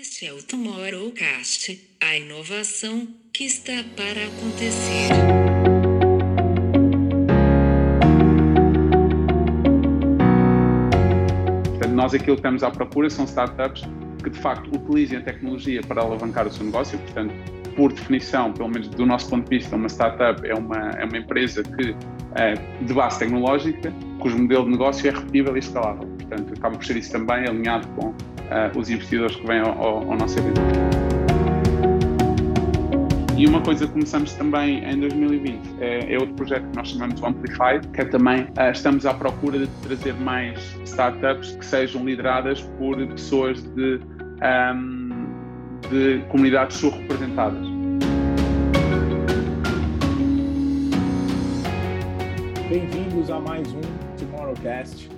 Este é o Tomorrowcast, a inovação que está para acontecer. Portanto, nós aquilo que estamos à procura são startups que de facto utilizem a tecnologia para alavancar o seu negócio, portanto, por definição, pelo menos do nosso ponto de vista, uma startup é uma, é uma empresa que é de base tecnológica, cujo modelo de negócio é repetível e escalável. Portanto, acaba por ser isso também alinhado com uh, os investidores que vêm ao, ao, nosso evento. E uma coisa que começamos também em 2020 é, é outro projeto que nós chamamos de Amplify, que é também uh, estamos à procura de trazer mais startups que sejam lideradas por pessoas de um, de comunidades subrepresentadas. Bem-vindos a mais um Tomorrowcast.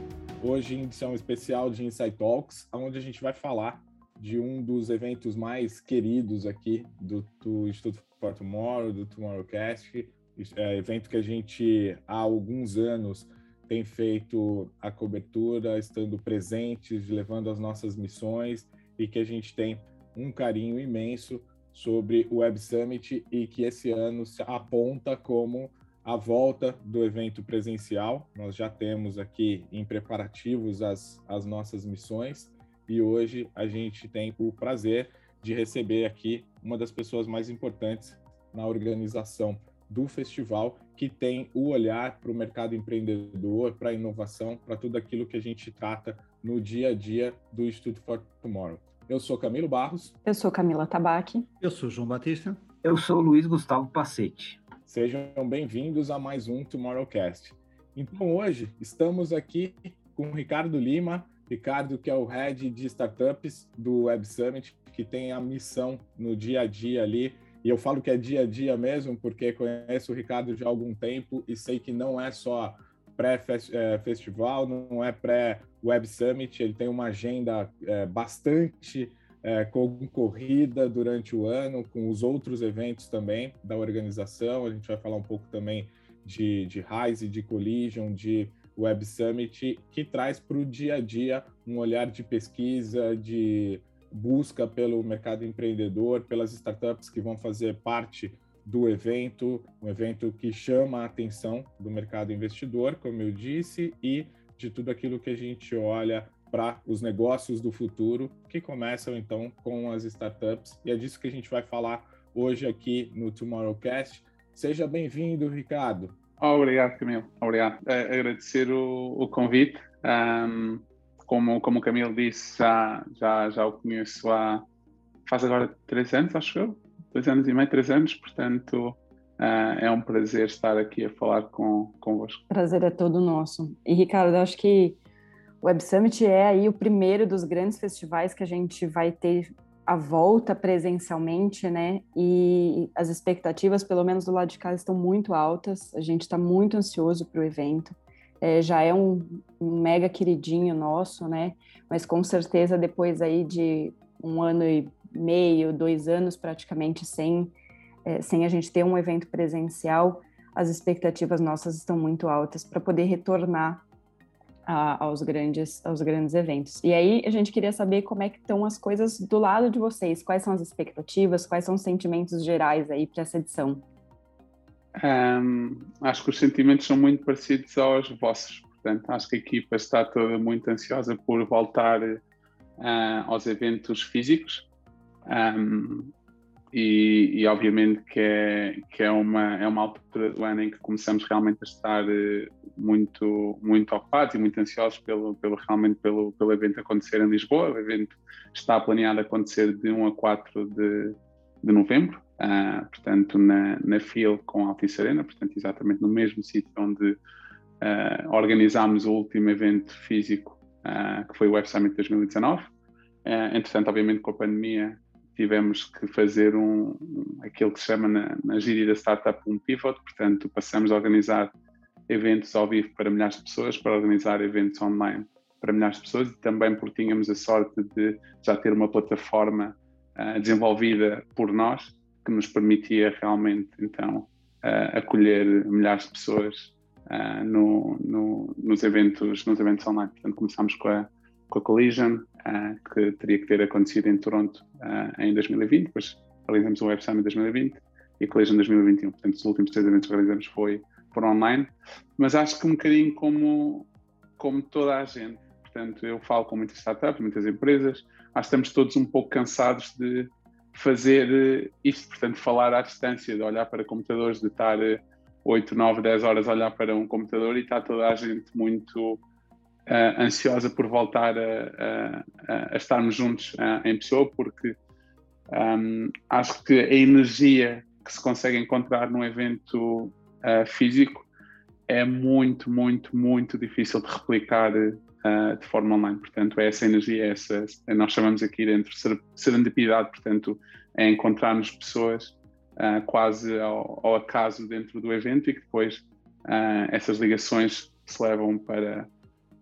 Hoje, em edição especial de Insight Talks, onde a gente vai falar de um dos eventos mais queridos aqui do, do Instituto for Tomorrow, do Tomorrowcast, é, evento que a gente há alguns anos tem feito a cobertura, estando presentes, levando as nossas missões e que a gente tem um carinho imenso sobre o Web Summit e que esse ano se aponta como a volta do evento presencial. Nós já temos aqui em preparativos as, as nossas missões e hoje a gente tem o prazer de receber aqui uma das pessoas mais importantes na organização do festival, que tem o olhar para o mercado empreendedor, para a inovação, para tudo aquilo que a gente trata no dia a dia do Instituto for Tomorrow. Eu sou Camilo Barros. Eu sou Camila Tabaque. Eu sou João Batista. Eu sou Luiz Gustavo Pacete. Sejam bem-vindos a mais um Tomorrowcast. Então, hoje estamos aqui com o Ricardo Lima. Ricardo, que é o head de startups do Web Summit, que tem a missão no dia a dia ali. E eu falo que é dia a dia mesmo, porque conheço o Ricardo já há algum tempo e sei que não é só pré-festival, não é pré-Web Summit, ele tem uma agenda é, bastante é, concorrida durante o ano, com os outros eventos também da organização. A gente vai falar um pouco também de, de Rise, de Collision, de Web Summit, que traz para o dia a dia um olhar de pesquisa, de busca pelo mercado empreendedor, pelas startups que vão fazer parte do evento, um evento que chama a atenção do mercado investidor, como eu disse, e de tudo aquilo que a gente olha para os negócios do futuro, que começam então com as startups, e é disso que a gente vai falar hoje aqui no Tomorrowcast. Seja bem-vindo, Ricardo. Obrigado, Camilo. Obrigado. É, agradecer o, o convite. Um, como, como o Camilo disse, já, já, já o conheço há faz agora três anos, acho eu dois anos e meio, três anos, portanto uh, é um prazer estar aqui a falar com, convosco. Prazer é todo nosso. E Ricardo, eu acho que o Web Summit é aí o primeiro dos grandes festivais que a gente vai ter a volta presencialmente, né? E as expectativas, pelo menos do lado de cá, estão muito altas. A gente está muito ansioso para o evento. É, já é um, um, mega queridinho nosso, né? Mas com certeza depois aí de um ano e meio, dois anos praticamente sem, é, sem a gente ter um evento presencial, as expectativas nossas estão muito altas para poder retornar a, aos, grandes, aos grandes eventos. E aí a gente queria saber como é que estão as coisas do lado de vocês, quais são as expectativas, quais são os sentimentos gerais aí para essa edição. Um, acho que os sentimentos são muito parecidos aos vossos. Portanto, acho que a equipa está toda muito ansiosa por voltar uh, aos eventos físicos. Um, e, e, obviamente que é, que é, uma, é uma altura do ano em que começamos realmente a estar eh, muito, muito ocupados e muito ansiosos pelo, pelo, realmente pelo, pelo evento acontecer em Lisboa. O evento está planeado acontecer de 1 a 4 de, de novembro, uh, portanto na, na FIL com Altice Arena, portanto exatamente no mesmo sítio onde uh, organizámos o último evento físico, uh, que foi o Web Summit 2019. Uh, entretanto, obviamente com a pandemia tivemos que fazer um, aquilo que se chama na, na gíria da startup um pivot, portanto passamos a organizar eventos ao vivo para milhares de pessoas, para organizar eventos online para milhares de pessoas e também porque tínhamos a sorte de já ter uma plataforma uh, desenvolvida por nós que nos permitia realmente então uh, acolher milhares de pessoas uh, no, no, nos eventos nos eventos online. Portanto começámos com a com a Collision uh, que teria que ter acontecido em Toronto uh, em 2020, depois realizamos o Web Summit em 2020 e a Collision em 2021. Portanto, os últimos três eventos que realizamos foi por online, mas acho que um bocadinho como, como toda a gente. Portanto, eu falo com muitas startups, muitas empresas, acho que estamos todos um pouco cansados de fazer isto, portanto, falar à distância, de olhar para computadores, de estar 8, 9, 10 horas a olhar para um computador e está toda a gente muito uh, ansiosa por voltar a, a, a estarmos juntos uh, em pessoa, porque um, acho que a energia que se consegue encontrar num evento uh, físico é muito, muito, muito difícil de replicar de forma online. Portanto, é essa energia, é essa, nós chamamos aqui dentro serendipidade, portanto, é encontrarmos pessoas quase ao, ao, acaso dentro do evento e que depois essas ligações se levam para,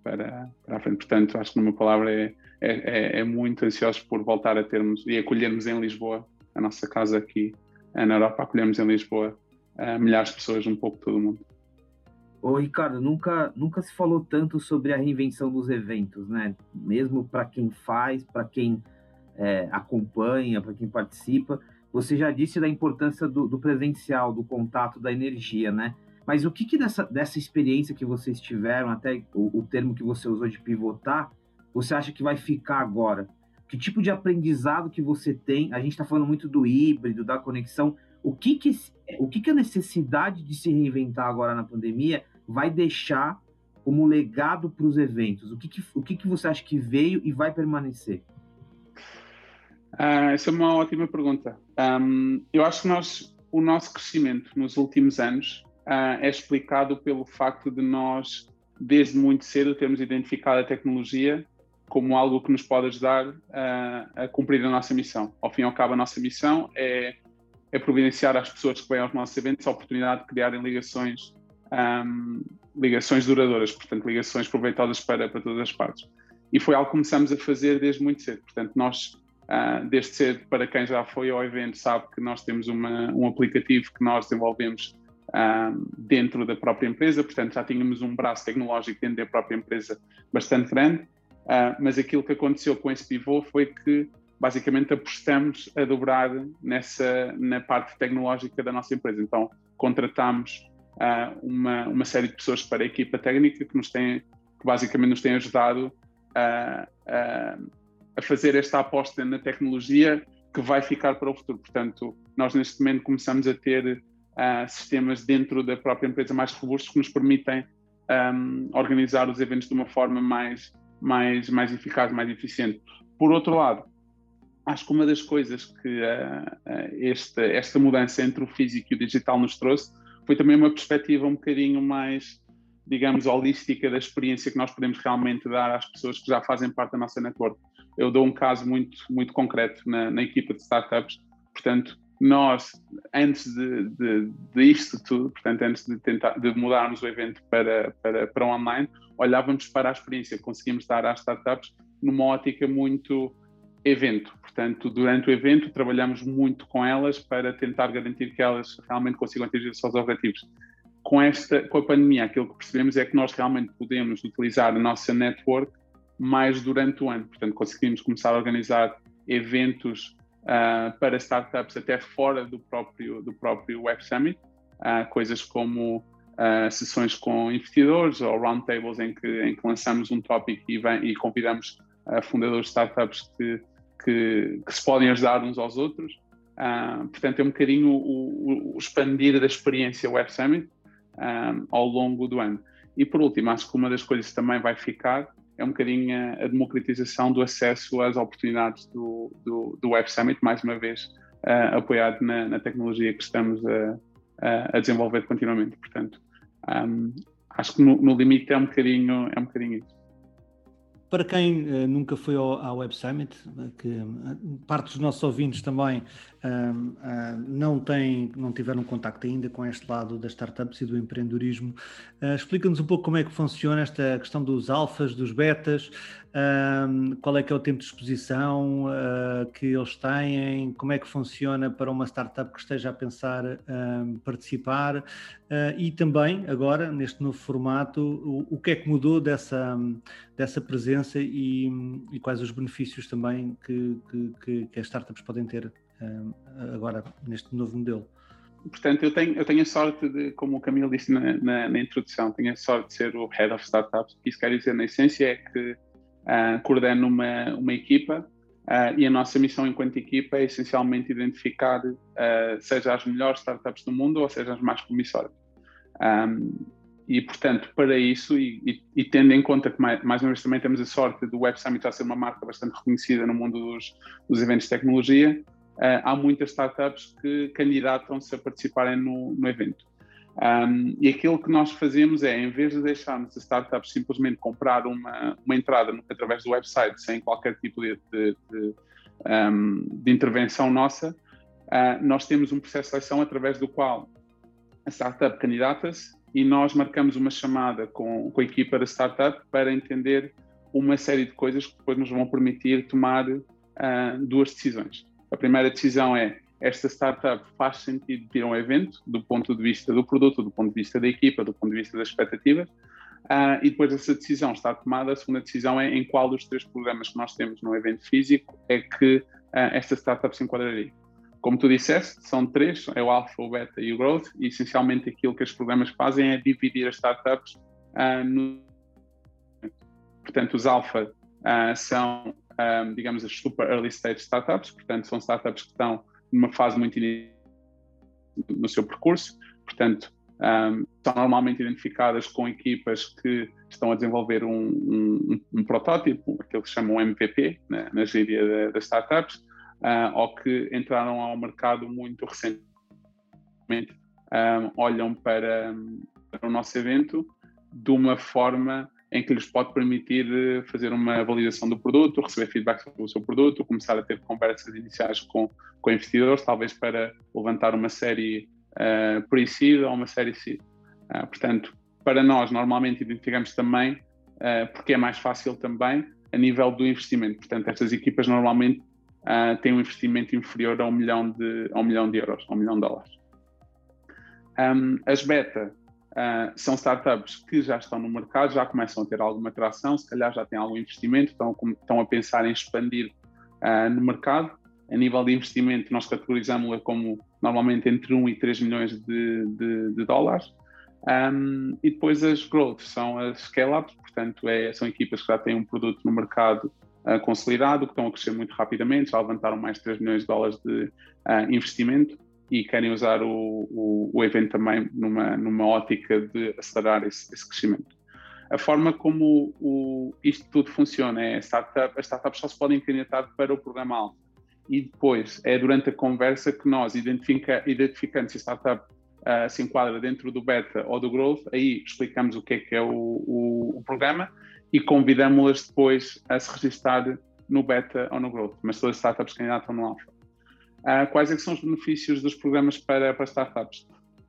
para, para a frente. Portanto, acho que numa palavra é, é, é, é muito ansioso por voltar a termos e acolhermos em Lisboa, a nossa casa aqui na Europa, acolhemos em Lisboa milhares de pessoas, um pouco todo mundo. Ô Ricardo, nunca, nunca se falou tanto sobre a reinvenção dos eventos, né? Mesmo para quem faz, para quem é, acompanha, para quem participa. Você já disse da importância do, do presencial, do contato, da energia, né? Mas o que, que dessa, dessa experiência que vocês tiveram, até o, o, termo que você usou de pivotar, você acha que vai ficar agora? Que tipo de aprendizado que você tem? A gente está falando muito do híbrido, da conexão. O que que, o que que a necessidade de se reinventar agora na pandemia vai deixar como legado para os eventos? O, que, que, o que, que você acha que veio e vai permanecer? Uh, essa é uma ótima pergunta. Um, eu acho que nós, o nosso crescimento nos últimos anos uh, é explicado pelo facto de nós, desde muito cedo, termos identificado a tecnologia como algo que nos pode ajudar uh, a cumprir a nossa missão. Ao fim e ao cabo, a nossa missão é, é providenciar às pessoas que vêm aos nossos eventos a oportunidade de criarem ligações, um, ligações duradouras, portanto, ligações proveitosas para, para todas as partes. E foi algo que começamos a fazer desde muito cedo. Portanto, nós, uh, desde cedo, para quem já foi ao evento, sabe que nós temos uma, um aplicativo que nós desenvolvemos dentro da própria empresa, portanto já tínhamos um braço tecnológico dentro da própria empresa bastante grande, uh, mas aquilo que aconteceu com esse pivô foi que basicamente apostamos a dobrar nessa na parte tecnológica da nossa empresa. Então contratamos uh, uma, uma série de pessoas para a equipa técnica que nos tem que basicamente nos tem ajudado a, a, a fazer esta aposta na tecnologia que vai ficar para o futuro. Portanto, nós neste momento começamos a ter uh, sistemas dentro da própria empresa mais robustos que nos permitem um, organizar os eventos de uma forma mais, mais, mais eficaz, mais eficiente. Por outro lado, acho que uma das coisas que uh, esta, esta mudança entre o físico e o digital nos trouxe foi também uma perspectiva um bocadinho mais, digamos, holística da experiência que nós podemos realmente dar às pessoas que já fazem parte da nossa network. Eu dou um caso muito, muito concreto na, na equipa de startups, portanto, nós, antes de, de, de, isto tudo, portanto, antes de, tentar, de mudarmos o evento para, para, para online, olhávamos para a experiência conseguimos dar às startups numa ótica muito evento. Portanto, durante o evento, trabalhamos muito com elas para tentar garantir que elas realmente consigam atingir os seus objetivos. Com, esta, com a pandemia, aquilo que percebemos é que nós realmente podemos utilizar a nossa network mais durante o ano. Portanto, conseguimos começar a organizar eventos uh, para startups até fora do próprio, do próprio Web Summit, uh, coisas como uh, sessões com investidores ou roundtables em que, em que lançamos um tópico e, e convidamos fundadores de startups que, que, que, se podem ajudar uns aos outros. portanto, é um bocadinho o, o, expandir da experiência Web Summit um, ao longo do ano. E por último, acho que uma das coisas que também vai ficar é um bocadinho a, democratização do acesso às oportunidades do, do, do Web Summit, mais uma vez uh, apoiado na, na, tecnologia que estamos a, a, a desenvolver continuamente. Portanto, um, acho que no, no, limite é um bocadinho, é um bocadinho isso. Para quem uh, nunca foi ao, ao Web Summit, eh, que uh, parte dos nossos ouvintes também uh, não, têm, não tiveram contacto ainda com este lado das startups e do empreendedorismo, explica-nos um pouco como é que funciona esta questão dos alfas, dos betas, um, qual é que é o tempo de exposição uh, que eles têm, como é que funciona para uma startup que esteja a pensar um, participar uh, e também agora neste novo formato o, o, que é que mudou dessa, dessa presença e, e quais os benefícios também que, que, que, as startups podem ter um, agora neste novo modelo. Portanto, eu tenho, eu tenho a sorte de, como o Camilo disse na, na, na introdução, tenho a sorte de ser o Head of Startups. Isso quer dizer, na essência, é que uh, coordeno uma, uma equipa uh, e a nossa missão enquanto equipa é essencialmente identificar uh, seja as melhores startups do mundo ou seja as mais promissoras. Um, e, portanto, para isso, e, e, e, tendo em conta que, mais, mais uma vez, também temos a sorte do Web Summit já ser uma marca bastante reconhecida no mundo dos, dos eventos de tecnologia, uh, há muitas startups que candidatam-se a participarem no, no evento. Um, e aquilo que nós fazemos é, em vez de deixarmos as startups simplesmente comprar uma, uma entrada através do website sem qualquer tipo de, de, de, um, de intervenção nossa, uh, nós temos um processo de seleção através do qual a startup candidata-se e nós marcamos uma chamada com, com a equipa da startup para entender uma série de coisas que depois nos vão permitir tomar uh, duas decisões. A primeira decisão é esta startup faz sentido ter um evento do ponto de vista do produto, do ponto de vista da equipa, do ponto de vista das expectativas. Uh, e depois dessa decisão está tomada, a segunda decisão é em qual dos três programas que nós temos no evento físico é que uh, esta startup se enquadraria. Como tu disseste, são três, é o Alpha, o Beta e o Growth, e essencialmente aquilo que os programas fazem é dividir as startups uh, no... Portanto, os Alpha são, digamos, as super early stage startups, portanto, são startups que estão numa fase muito no seu percurso, portanto, um, são normalmente identificadas com equipas que estão a desenvolver um, um, um protótipo, aquilo que se chama um MVP, né, na gíria das startups, uh, ou que entraram ao mercado muito recentemente, olham para, para o nosso evento de uma forma em que lhes pode permitir eh, fazer uma validação do produto, receber feedback sobre o seu produto, começar a ter conversas iniciais com, com investidores, talvez para levantar uma série uh, pre-seed ou uma série seed. Uh, portanto, para nós, normalmente identificamos também, uh, porque é mais fácil também, a nível do investimento. Portanto, estas equipas normalmente uh, têm um investimento inferior a um milhão de, a um milhão de euros, a um milhão de dólares. Um, as beta Uh, são startups que já estão no mercado, já começam a ter alguma atração, se calhar já têm algum investimento, estão, estão a pensar em expandir uh, no mercado. A nível de investimento, nós categorizamos-la como normalmente entre 1 e 3 milhões de, de, de dólares. Um, e depois as growth são as scale-ups, portanto, é, são equipas que já têm um produto no mercado uh, consolidado, que estão a crescer muito rapidamente, já levantaram mais de 3 milhões de dólares de investimento e querem usar o, o, o evento também numa, numa ótica de acelerar esse, esse crescimento. A forma como o, isto tudo funciona é startup, as startups só se podem candidatar para o programa alto e depois é durante a conversa que nós identifica, identificando se a startup uh, se enquadra dentro do beta ou do growth, aí explicamos o que é que é o, o, o programa e convidamos-las depois a se registrar no beta ou no growth, mas todas as startups candidatam no alfa. Uh, quais é são os benefícios dos programas para, para startups?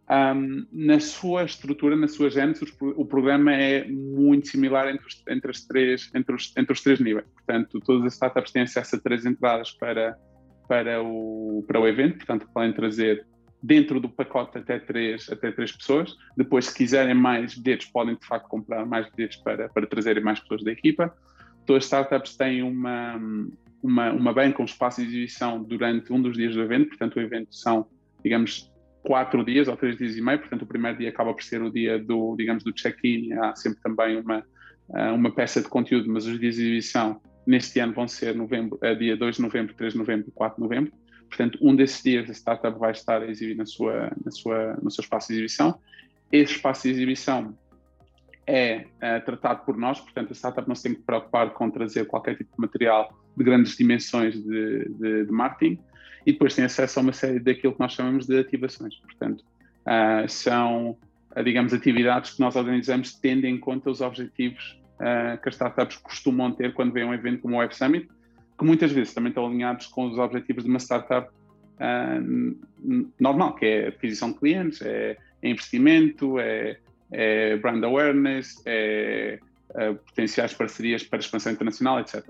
Um, na sua estrutura, na sua gênese, o programa é muito similar entre os, entre, as três, entre, os, entre os três níveis. Portanto, todas as startups têm acesso a três entradas para, para, o, para o evento, portanto, podem trazer dentro do pacote até três, até três pessoas. Depois, se quiserem mais bilhetes, podem de facto comprar mais bilhetes para, para trazerem mais pessoas da equipa. Todas as startups têm uma, uma, uma banca, um espaço de exibição durante um dos dias do evento, portanto o evento são, digamos, quatro dias ou três dias e meio, portanto o primeiro dia acaba por ser o dia do, digamos, do check-in, há sempre também uma, eh, uma peça de conteúdo, mas os dias de exibição neste ano vão ser novembro, eh, dia 2 de novembro, 3 de novembro e 4 de novembro, portanto um desses dias a startup vai estar a exibir na sua, na sua, no seu espaço de exibição, esse espaço de exibição é, é tratado por nós, portanto a startup não se tem que preocupar com trazer qualquer tipo de material de grandes dimensões de, de, de marketing e depois tem acesso a uma série daquilo que nós chamamos de ativações. Portanto, uh, são, uh, digamos, atividades que nós organizamos tendo em conta os objetivos uh, que as startups costumam ter quando vêm a um evento como o Web Summit, que muitas vezes também estão alinhados com os objetivos de uma startup normal, que é aquisição de clientes, é, é investimento, é, é brand awareness, é uh, potenciais parcerias para expansão internacional, etc.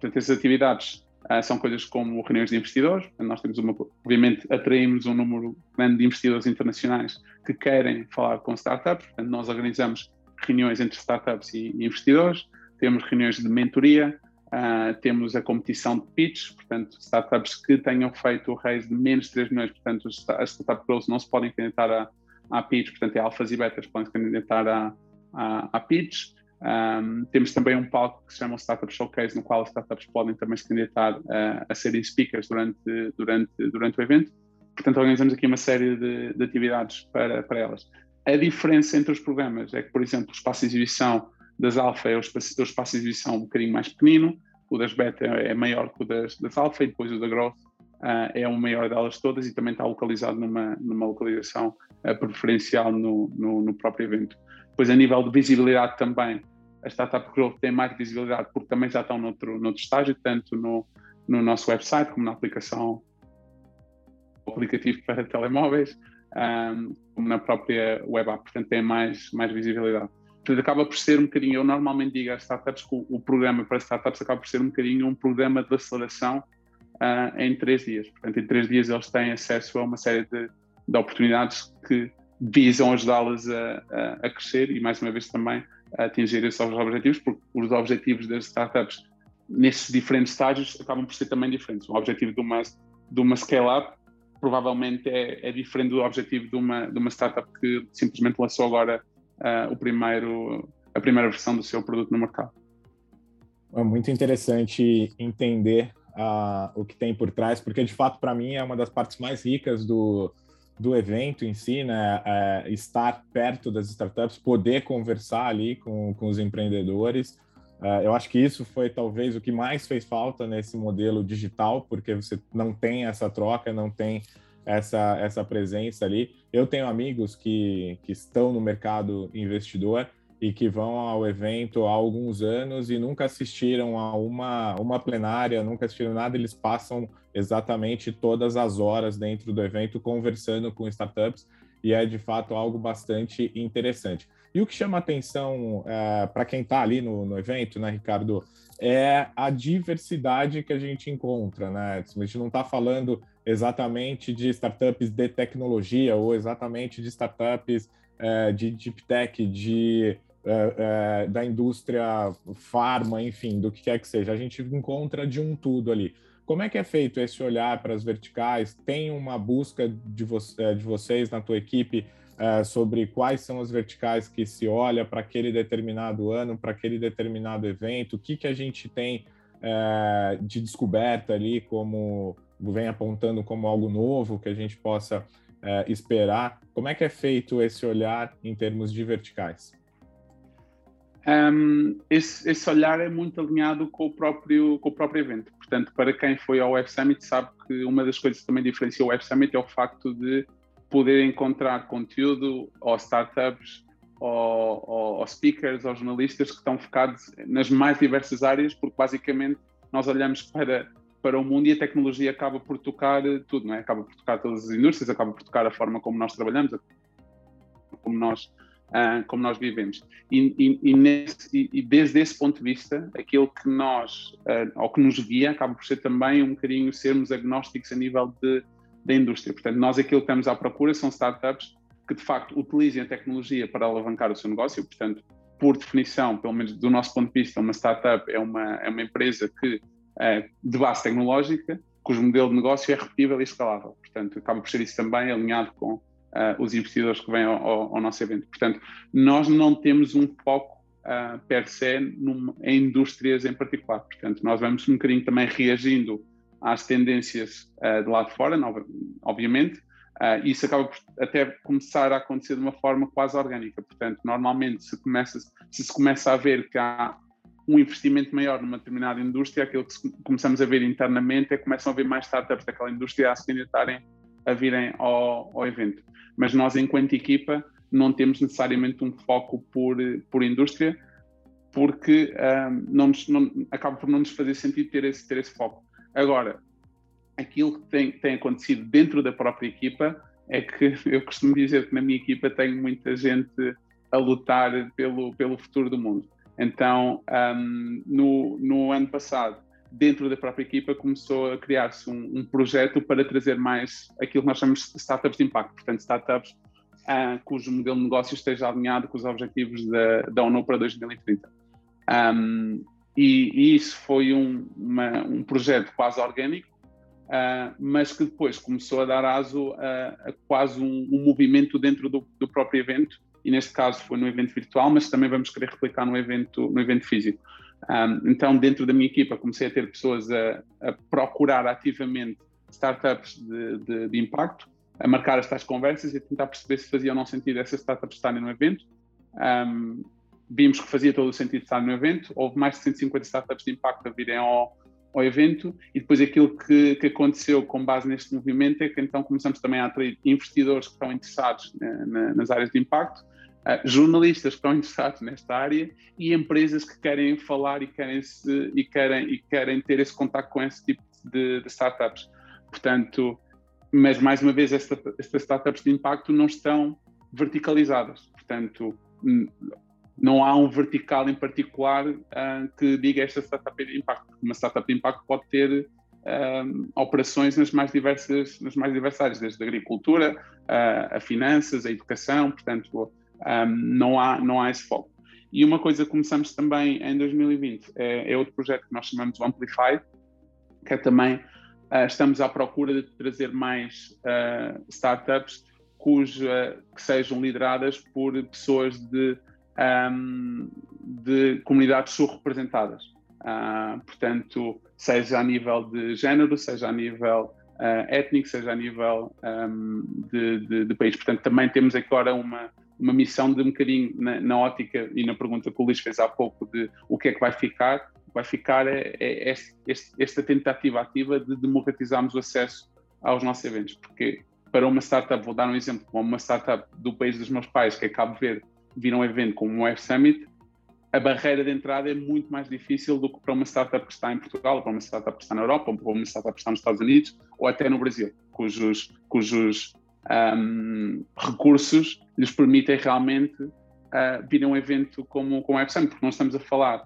Portanto, essas atividades uh, são coisas como reuniões de investidores. Nós temos uma, obviamente, atraímos um número grande de investidores internacionais que querem falar com startups. Portanto, nós organizamos reuniões entre startups e, investidores. Temos reuniões de mentoria. Uh, temos a competição de pitch, portanto, startups que tenham feito o raise de menos de 3 milhões, portanto, as startup growth não se podem candidatar a, a pitch, portanto, é alfas e betas podem se candidatar a, a, a pitch. Um, temos também um palco que se chama Startup Showcase, no qual as startups podem também se candidatar a, a serem speakers durante, durante, durante o evento. Portanto, organizamos aqui uma série de, de atividades para, para elas. A diferença entre os programas é que, por exemplo, o espaço de exibição das alfa é o espaço, o espaço de exibição um bocadinho mais pequenino, o das beta é maior que o das, das alfa e depois o da growth uh, é o maior delas todas e também está localizado numa, numa localização uh, preferencial no, no, no próprio evento. Depois, a nível de visibilidade também, a Startup Growth tem mais visibilidade porque também já estão noutro, noutro estágio, tanto no, no nosso website como na aplicação aplicativo para telemóveis, um, como na própria web app, portanto tem mais, mais visibilidade. Portanto, acaba por ser um bocadinho, eu normalmente digo às startups que o, o programa para startups acaba por ser um bocadinho um programa de aceleração uh, em três dias. Portanto, em três dias eles têm acesso a uma série de, de oportunidades que visam ajudá-las a, a, a, crescer e, mais uma vez, também a atingir esses objetivos, porque os objetivos das startups nesses diferentes estágios acabam por ser também diferentes. O objetivo de uma, de uma scale-up provavelmente é, é, diferente do objetivo de uma, de uma startup que simplesmente lançou agora uh, o primeiro, a primeira versão do seu produto no mercado. É muito interessante entender uh, o que tem por trás, porque de fato para mim é uma das partes mais ricas do, do evento em si, né? É, estar perto das startups, poder conversar ali com, com os empreendedores. É, eu acho que isso foi talvez o que mais fez falta nesse modelo digital, porque você não tem essa troca, não tem essa, essa presença ali. Eu tenho amigos que, que estão no mercado investidor e que vão ao evento há alguns anos e nunca assistiram a uma, uma plenária, nunca assistiram nada, eles passam exatamente todas as horas dentro do evento conversando com startups e é de fato algo bastante interessante. E o que chama atenção é, para quem está ali no, no, evento, né, Ricardo, é a diversidade que a gente encontra, né? A gente não está falando exatamente de startups de tecnologia ou exatamente de startups é, de deep tech, de é, é, da indústria farma, enfim, do que quer que seja. A gente encontra de um tudo ali. Como é que é feito esse olhar para as verticais? Tem uma busca de, vo é, de vocês na tua equipe é, sobre quais são as verticais que se olha para aquele determinado ano, para aquele determinado evento? O que, que a gente tem é, de descoberta ali, como vem apontando como algo novo que a gente possa é, esperar? Como é que é feito esse olhar em termos de verticais? Um, esse, esse, olhar é muito alinhado com o, próprio, com o próprio evento. Portanto, para quem foi ao Web Summit, sabe que uma das coisas que também diferencia o Web Summit é o facto de poder encontrar conteúdo ou startups, ou, ou, ou speakers, ou jornalistas que estão focados nas mais diversas áreas, porque basicamente nós olhamos para, para o mundo e a tecnologia acaba por tocar tudo, não é? Acaba por tocar todas as indústrias, acaba por tocar a forma como nós trabalhamos, como nós uh, como nós vivemos. E, e, e, nesse, e, desde esse ponto de vista, aquilo que nós, uh, ou que nos guia, acaba por ser também um bocadinho sermos agnósticos a nível de, da indústria. Portanto, nós aquilo que estamos à procura são startups que de facto utilizem a tecnologia para alavancar o seu negócio, portanto, por definição, pelo menos do nosso ponto de vista, uma startup é uma, é uma empresa que é de base tecnológica, cujo modelo de negócio é repetível e escalável. Portanto, acaba por ser isso também alinhado com uh, os investidores que vêm ao, ao, nosso evento. Portanto, nós não temos um foco uh, per se em indústrias em particular. Portanto, nós vamos um bocadinho também reagindo às tendências uh, de lá de fora, obviamente, uh, isso acaba por até começar a acontecer de uma forma quase orgânica. Portanto, normalmente, se, começa, se se começa a ver que há um investimento maior numa determinada indústria, aquilo que começamos a ver internamente é que começam a haver mais startups daquela indústria a se candidatarem a virem ao, ao evento mas nós, enquanto equipa, não temos necessariamente um foco por, por indústria, porque um, não, nos, não acaba por não nos fazer sentido ter esse, ter esse foco. Agora, aquilo que tem, tem acontecido dentro da própria equipa é que eu costumo dizer que na minha equipa tenho muita gente a lutar pelo, pelo futuro do mundo. Então, um, no, no ano passado, dentro da própria equipa, começou a criar-se um, um, projeto para trazer mais aquilo que nós chamamos de startups de impacto, portanto, startups uh, cujo modelo de negócio esteja alinhado com os objetivos da, da ONU para 2030. Um, e, e, isso foi um, uma, um projeto quase orgânico, uh, mas que depois começou a dar aso a, a quase um, um, movimento dentro do, do, próprio evento, e neste caso foi no evento virtual, mas também vamos querer replicar no evento, no evento físico. Um, então, dentro da minha equipa, comecei a ter pessoas a, a procurar ativamente startups de, de, de, impacto, a marcar estas conversas e a tentar perceber se fazia ou não sentido essas startups estarem no evento. Um, vimos que fazia todo o sentido estar no evento. Houve mais de 150 startups de impacto a virem ao, ao evento e depois aquilo que, que, aconteceu com base neste movimento é que então começamos também a atrair investidores que estão interessados na, nas áreas de impacto uh, jornalistas que estão interessados nesta área e empresas que querem falar e querem, se, e querem, e querem ter esse contato com esse tipo de, de startups. Portanto, mas mais uma vez, esta, estas startups de impacto não estão verticalizadas. Portanto, não há um vertical em particular uh, que diga esta startup de impacto. Uma startup de impacto pode ter um, operações nas mais diversas nas mais diversas áreas, desde a agricultura, uh, a finanças, a educação, portanto um, não, há, não há esse foco. E uma coisa que começamos também em 2020 é, é outro projeto que nós chamamos de Amplify, que é também uh, estamos à procura de trazer mais uh, startups cuja, que sejam lideradas por pessoas de, um, de comunidades subrepresentadas. Uh, portanto, seja a nível de género, seja a nível étnico, seja a nível um, de, de, de, país. Portanto, também temos agora uma, uma missão de um bocadinho na, na, ótica e na pergunta que o Luís fez há pouco de o que é que vai ficar, vai ficar é, é este, esta tentativa ativa de democratizarmos o acesso aos nossos eventos, porque para uma startup, vou dar um exemplo, como uma startup do país dos meus pais, que é Cabo Verde, vir um evento como o Web Summit, a barreira de entrada é muito mais difícil do que para uma startup que está em Portugal, para uma startup que está na Europa, para uma startup que está nos Estados Unidos, ou até no Brasil, cujos, cujos um, recursos lhes permitem realmente uh, vir a um evento como, como Web Summit, porque nós estamos a falar.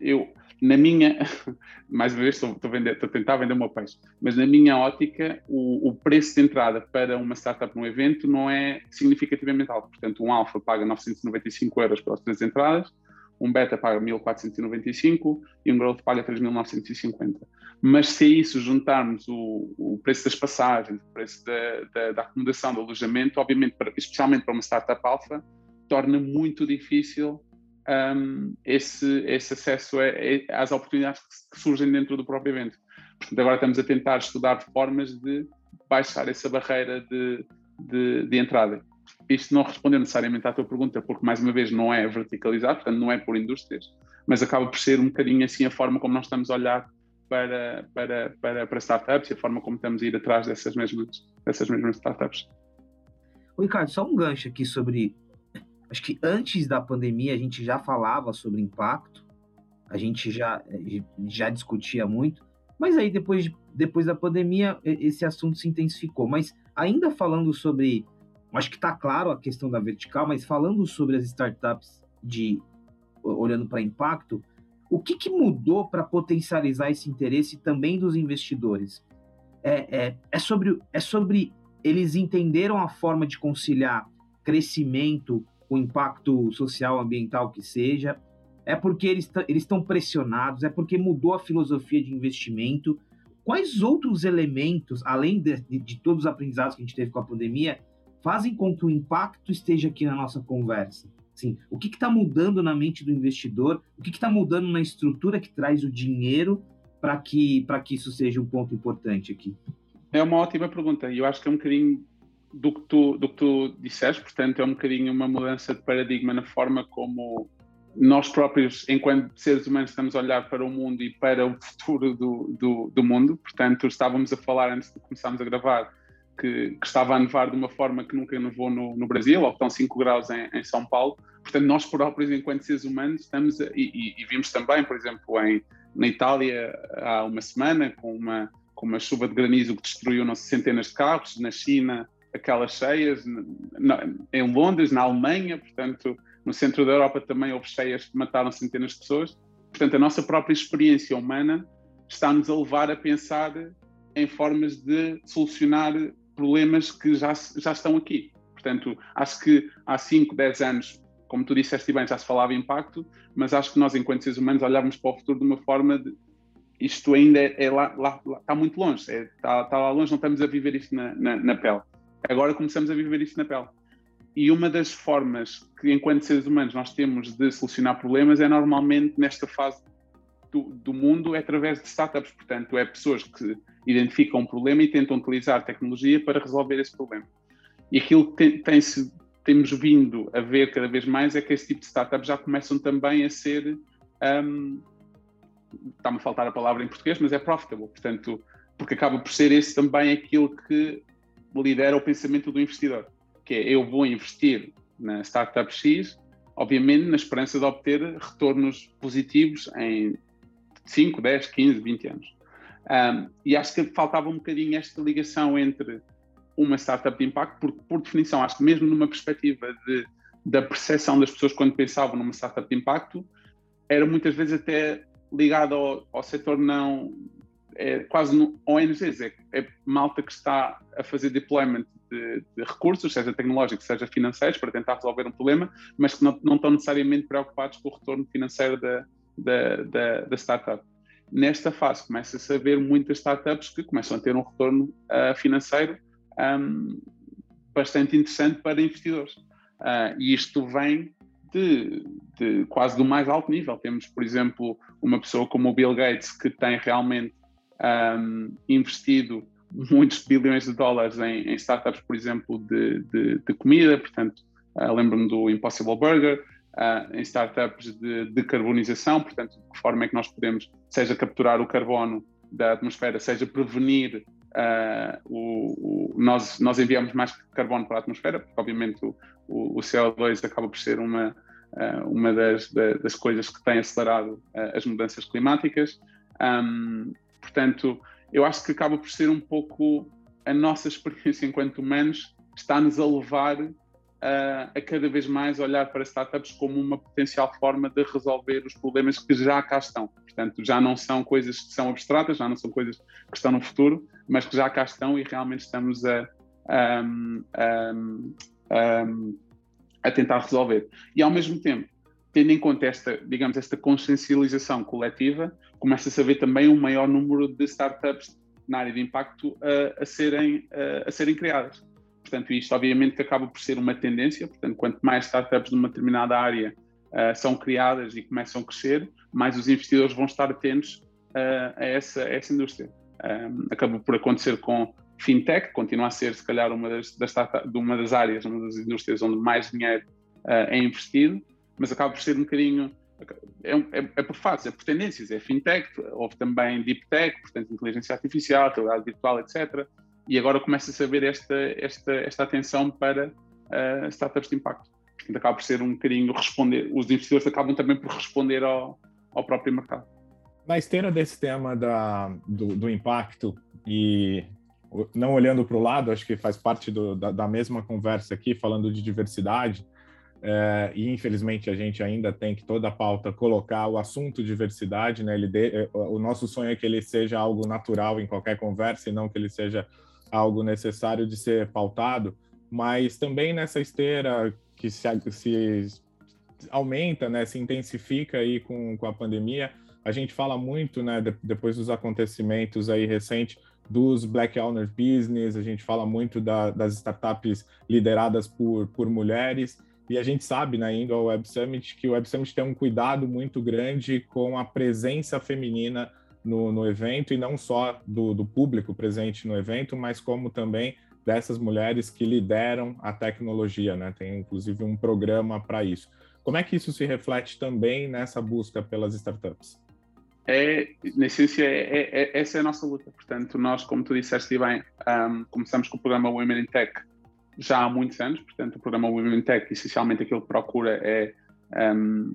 Eu, na minha, mais uma vez estou, estou, a, vender, estou a tentar vender o meu peixe, mas na minha ótica, o, o, preço de entrada para uma startup num evento não é significativamente alto. Portanto, um alfa paga 995 euros pelas três entradas, um beta paga 1495 e um growth paga 3950. Mas se a isso juntarmos o, o preço das passagens, o preço da, da, da acomodação, do alojamento, obviamente, para, especialmente para uma startup alfa, torna muito difícil um, esse, esse acesso a, a, às oportunidades que, surgem dentro do próprio evento. Portanto, agora estamos a tentar estudar formas de baixar essa barreira de, de, de entrada isto não respondeu necessariamente à tua pergunta, porque mais uma vez não é verticalizado, portanto não é por indústrias, mas acaba por ser um bocadinho assim a forma como nós estamos a olhar para, para, para, para startups e a forma como estamos a ir atrás dessas mesmas, dessas mesmas startups. O Ricardo, só um gancho aqui sobre. Acho que antes da pandemia a gente já falava sobre impacto, a gente já, já discutia muito, mas aí depois, depois da pandemia esse assunto se intensificou. Mas ainda falando sobre acho que está claro a questão da vertical, mas falando sobre as startups de olhando para impacto, o que, que mudou para potencializar esse interesse também dos investidores? É, é, é, sobre, é sobre eles entenderam a forma de conciliar crescimento com impacto social, ambiental que seja, é porque eles estão pressionados, é porque mudou a filosofia de investimento. Quais outros elementos, além de, de, de todos os aprendizados que a gente teve com a pandemia, fazem com que o impacto esteja aqui na nossa conversa. Sim, o que está mudando na mente do investidor? O que está mudando na estrutura que traz o dinheiro para que, que isso seja um ponto importante aqui? É uma ótima pergunta e eu acho que é um bocadinho do que, tu, do que tu disseste, portanto, é um bocadinho uma mudança de paradigma na forma como nós próprios, enquanto seres humanos, estamos a olhar para o mundo e para o futuro do, do, do mundo. Portanto, estávamos a falar antes de começarmos a gravar que, que, estava a nevar de uma forma que nunca nevou no, no Brasil, ou que estão 5 graus em, em, São Paulo. Portanto, nós próprios, enquanto seres humanos, estamos a, e, e, vimos também, por exemplo, em, na Itália há uma semana, com uma, com uma chuva de granizo que destruiu não, centenas de carros, na China aquelas cheias, na, em Londres, na Alemanha, portanto, no centro da Europa também houve cheias que mataram centenas de pessoas. Portanto, a nossa própria experiência humana está-nos a levar a pensar em formas de solucionar problemas que já, já estão aqui. Portanto, acho que há 5, 10 anos, como tu disseste bem, já se falava impacto, mas acho que nós, enquanto seres humanos, olhávamos para o futuro de uma forma de isto ainda é, é lá, lá, lá, está muito longe, é, está, está, lá longe, não estamos a viver isto na, na, na, pele. Agora começamos a viver isto na pele. E uma das formas que, enquanto seres humanos, nós temos de solucionar problemas é normalmente nesta fase do, do mundo é através de startups. Portanto, é pessoas que identificam um problema e tentam utilizar tecnologia para resolver esse problema. E aquilo que tem, -se, temos vindo a ver cada vez mais é que esse tipo de startups já começam também a ser. Um, Está-me a faltar a palavra em português, mas é profitable. Portanto, porque acaba por ser esse também aquilo que lidera o pensamento do investidor, que é eu vou investir na startup X, obviamente na esperança de obter retornos positivos em 5, 10, 15, 20 anos. Um, e acho que faltava um bocadinho esta ligação entre uma startup de impacto, porque, por definição, acho que mesmo numa perspectiva de, da percepção das pessoas quando pensavam numa startup de impacto, era muitas vezes até ligado ao, ao setor não, é quase no, ONGs, é, é malta que está a fazer deployment de, de, recursos, seja tecnológicos, seja financeiros, para tentar resolver um problema, mas que não, não estão necessariamente preocupados com o retorno financeiro da, da, da, da startup. Nesta fase, começa-se a ver muitas startups que começam a ter um retorno uh, financeiro um, bastante interessante para investidores. Uh, e isto vem de, de, quase do mais alto nível. Temos, por exemplo, uma pessoa como o Bill Gates que tem realmente um, investido muitos bilhões de dólares em, em startups, por exemplo, de, de, de comida. Portanto, uh, lembro-me do Impossible Burger, uh, em startups de decarbonização. Portanto, de que forma é que nós podemos, seja capturar o carbono da atmosfera, seja prevenir Uh, o, o, nós, nós enviamos mais carbono para a atmosfera, porque obviamente o, o CO2 acaba por ser uma, uh, uma das, das, coisas que tem acelerado uh, as mudanças climáticas. Um, portanto, eu acho que acaba por ser um pouco a nossa experiência enquanto humanos está-nos a levar a cada vez mais olhar para startups como uma potencial forma de resolver os problemas que já cá estão. Portanto, já não são coisas que são abstratas, já não são coisas que estão no futuro, mas que já cá estão e realmente estamos a, a, a, a tentar resolver. E ao mesmo tempo, tendo em conta esta, digamos, esta consciencialização coletiva, começa-se a ver também um maior número de startups na área de impacto a, a serem, a, a serem criadas. Portanto, isto obviamente acaba por ser uma tendência, portanto, quanto mais startups numa determinada área uh, são criadas e começam a crescer, mais os investidores vão estar atentos uh, a, essa, a essa indústria. Um, acaba por acontecer com fintech, continua a ser se calhar uma das, das, uma das áreas, uma das indústrias onde mais dinheiro uh, é investido, mas acaba por ser um bocadinho é, é, é, por fases, é por tendências, é fintech, houve também deep tech, portanto inteligência artificial, realidade virtual, etc e agora começa-se a ver esta, esta, esta atenção para uh, startups de impacto. Portanto, acaba por ser um bocadinho responder, os investidores acabam também por responder ao, ao próprio mercado. Na esteira desse tema da, do, do impacto e não olhando para o lado, acho que faz parte do, da, da, mesma conversa aqui, falando de diversidade, é, e infelizmente a gente ainda tem que toda a pauta colocar o assunto diversidade, né? Ele de, eh, o nosso sonho é que ele seja algo natural em qualquer conversa e não que ele seja algo necessário de ser pautado, mas também nessa esteira que se, se aumenta, né, se intensifica aí com, com a pandemia, a gente fala muito, né, de, depois dos acontecimentos aí recentes, dos Black Owner Business, a gente fala muito da, das startups lideradas por, por mulheres, e a gente sabe, né, indo ao Web Summit, que o Web Summit tem um cuidado muito grande com a presença feminina no, no evento e não só do, do público presente no evento, mas como também dessas mulheres que lideram a tecnologia, né? Tem inclusive um programa para isso. Como é que isso se reflete também nessa busca pelas startups? É, na essência, é, é, é, essa é a nossa luta. Portanto, nós, como tu disseste bem, um, começamos com o programa Women in Tech já há muitos anos. Portanto, o programa Women in Tech, essencialmente, aquilo que procura é um,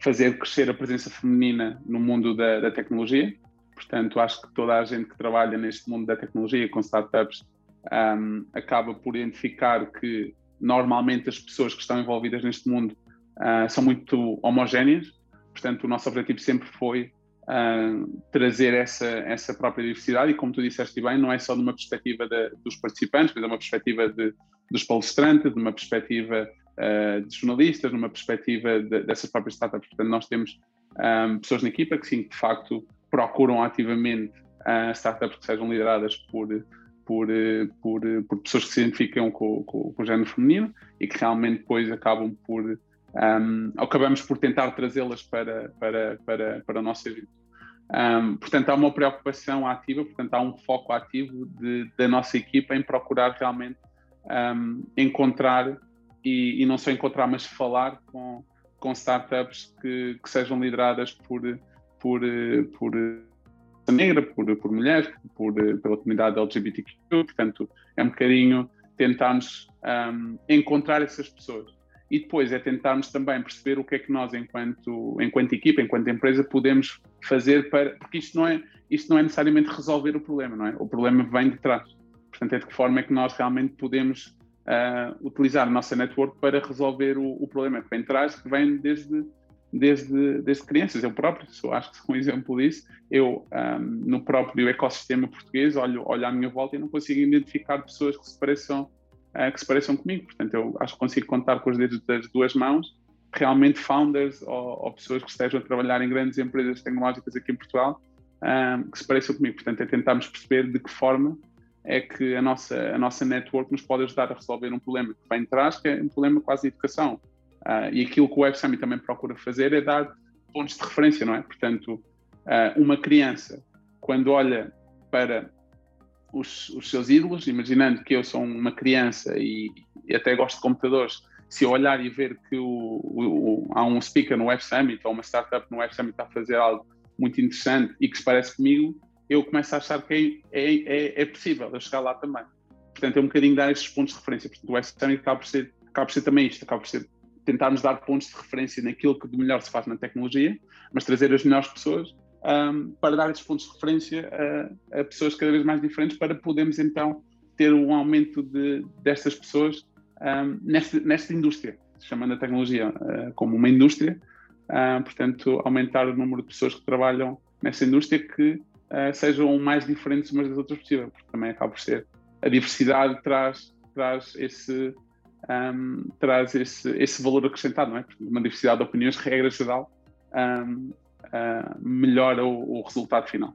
fazer crescer a presença feminina no mundo da, da tecnologia. Portanto, acho que toda a gente que trabalha neste mundo da tecnologia com startups um, acaba por identificar que normalmente as pessoas que estão envolvidas neste mundo uh, são muito homogéneas, portanto, o nosso objetivo sempre foi uh, trazer essa, essa própria diversidade, e como tu disseste bem, não é só de uma perspectiva de, dos participantes, mas é uma perspectiva de, dos palestrantes, de uma perspectiva uh, de jornalistas, numa perspectiva de, dessas próprias startups. Portanto, nós temos um, pessoas na equipa que, sim, de facto, procuram ativamente uh, startups que sejam lideradas por, por, por, por pessoas que se identificam com, com, com, o género feminino e que realmente depois acabam por. Um, acabamos por tentar trazê-las para, para, para, para o nosso evento. Um, portanto, há uma preocupação ativa, portanto, há um foco ativo de, da nossa equipa em procurar realmente um, encontrar e, e, não só encontrar, mas falar com, com startups que, que sejam lideradas por, por, por negra, por, por mulheres, por, pela comunidade LGBTQ. Portanto, é um bocadinho tentarmos um, encontrar essas pessoas. E depois é tentarmos também perceber o que é que nós, enquanto, enquanto equipa, enquanto empresa, podemos fazer para. Porque isto não, é, isto não é necessariamente resolver o problema, não é? O problema vem de trás. Portanto, é de que forma é que nós realmente podemos uh, utilizar a nossa network para resolver o, o, problema que vem de trás, que vem desde, desde, desde crianças. Eu próprio sou, acho que sou um exemplo disso. Eu, um, no próprio ecossistema português, olho, olho à minha volta e não consigo identificar pessoas que se pareçam, uh, que se pareçam comigo. Portanto, eu acho que consigo contar com os dedos das duas mãos realmente founders ou, ou pessoas que estejam a trabalhar em grandes empresas tecnológicas aqui em Portugal um, que se pareçam comigo. Portanto, é tentarmos perceber de que forma é que a nossa, a nossa network nos pode ajudar a resolver um problema que vem de trás, que é um problema quase de educação. Uh, e aquilo que o Web Summit também procura fazer é dar pontos de referência, não é? Portanto, uh, uma criança, quando olha para os, os, seus ídolos, imaginando que eu sou uma criança e, e, até gosto de computadores, se eu olhar e ver que o, o, há um speaker no Web Summit ou uma startup no Web Summit está a fazer algo muito interessante e que se parece comigo, eu começo a achar que é, é, é, é possível eu chegar lá também. Portanto, é um bocadinho dar esses pontos de referência. Portanto, o West Summit acaba por ser, acaba por ser também isto, acaba por ser tentarmos dar pontos de referência naquilo que de melhor se faz na tecnologia, mas trazer as melhores pessoas um, para dar esses pontos de referência a, a, pessoas cada vez mais diferentes para podermos então ter um aumento de, destas pessoas um, nesta, nesta indústria, chamando a tecnologia uh, como uma indústria, uh, portanto, aumentar o número de pessoas que trabalham nessa indústria que uh, sejam mais diferentes umas das outras possível, porque também acaba por ser a diversidade traz, traz esse um, traz esse, esse valor acrescentado, não é? Porque uma diversidade de opiniões, regra geral, um, uh, melhora o, o, resultado final.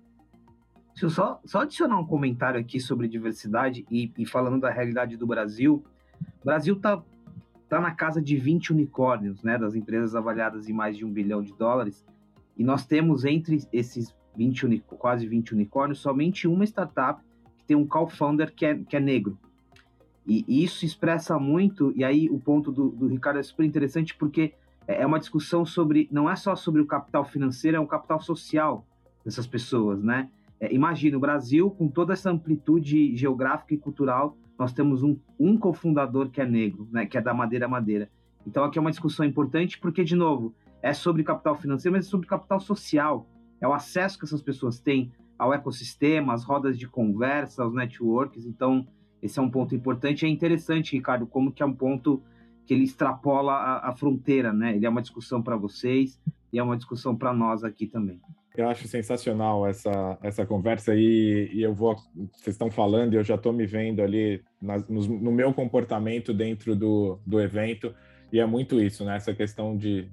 Deixa eu só, só adicionar um comentário aqui sobre diversidade e, e falando da realidade do Brasil. O Brasil está tá na casa de 20 unicórnios, né, das empresas avaliadas em mais de um bilhão de dólares, e nós temos entre esses 20 quase 20 unicórnios, somente uma startup que tem um co-founder que é, que é negro. E, isso expressa muito, e aí o ponto do, do Ricardo é super interessante, porque é, é uma discussão sobre, não é só sobre o capital financeiro, é um capital social dessas pessoas, né? É, imagina, o Brasil, com toda essa amplitude geográfica e cultural, nós temos um, um cofundador que é negro, né, que é da Madeira Madeira. Então aqui é uma discussão importante porque, de novo, é sobre capital financeiro, mas é sobre capital social é o acesso que essas pessoas têm ao ecossistema, às rodas de conversa, aos networks. Então, esse é um ponto importante. É interessante, Ricardo, como que é um ponto que ele extrapola a, a fronteira, né? Ele é uma discussão para vocês e é uma discussão para nós aqui também. Eu acho sensacional essa, essa conversa aí, e eu vou. Vocês estão falando, e eu já estou me vendo ali nas, no, no, meu comportamento dentro do, do evento, e é muito isso, né? Essa questão de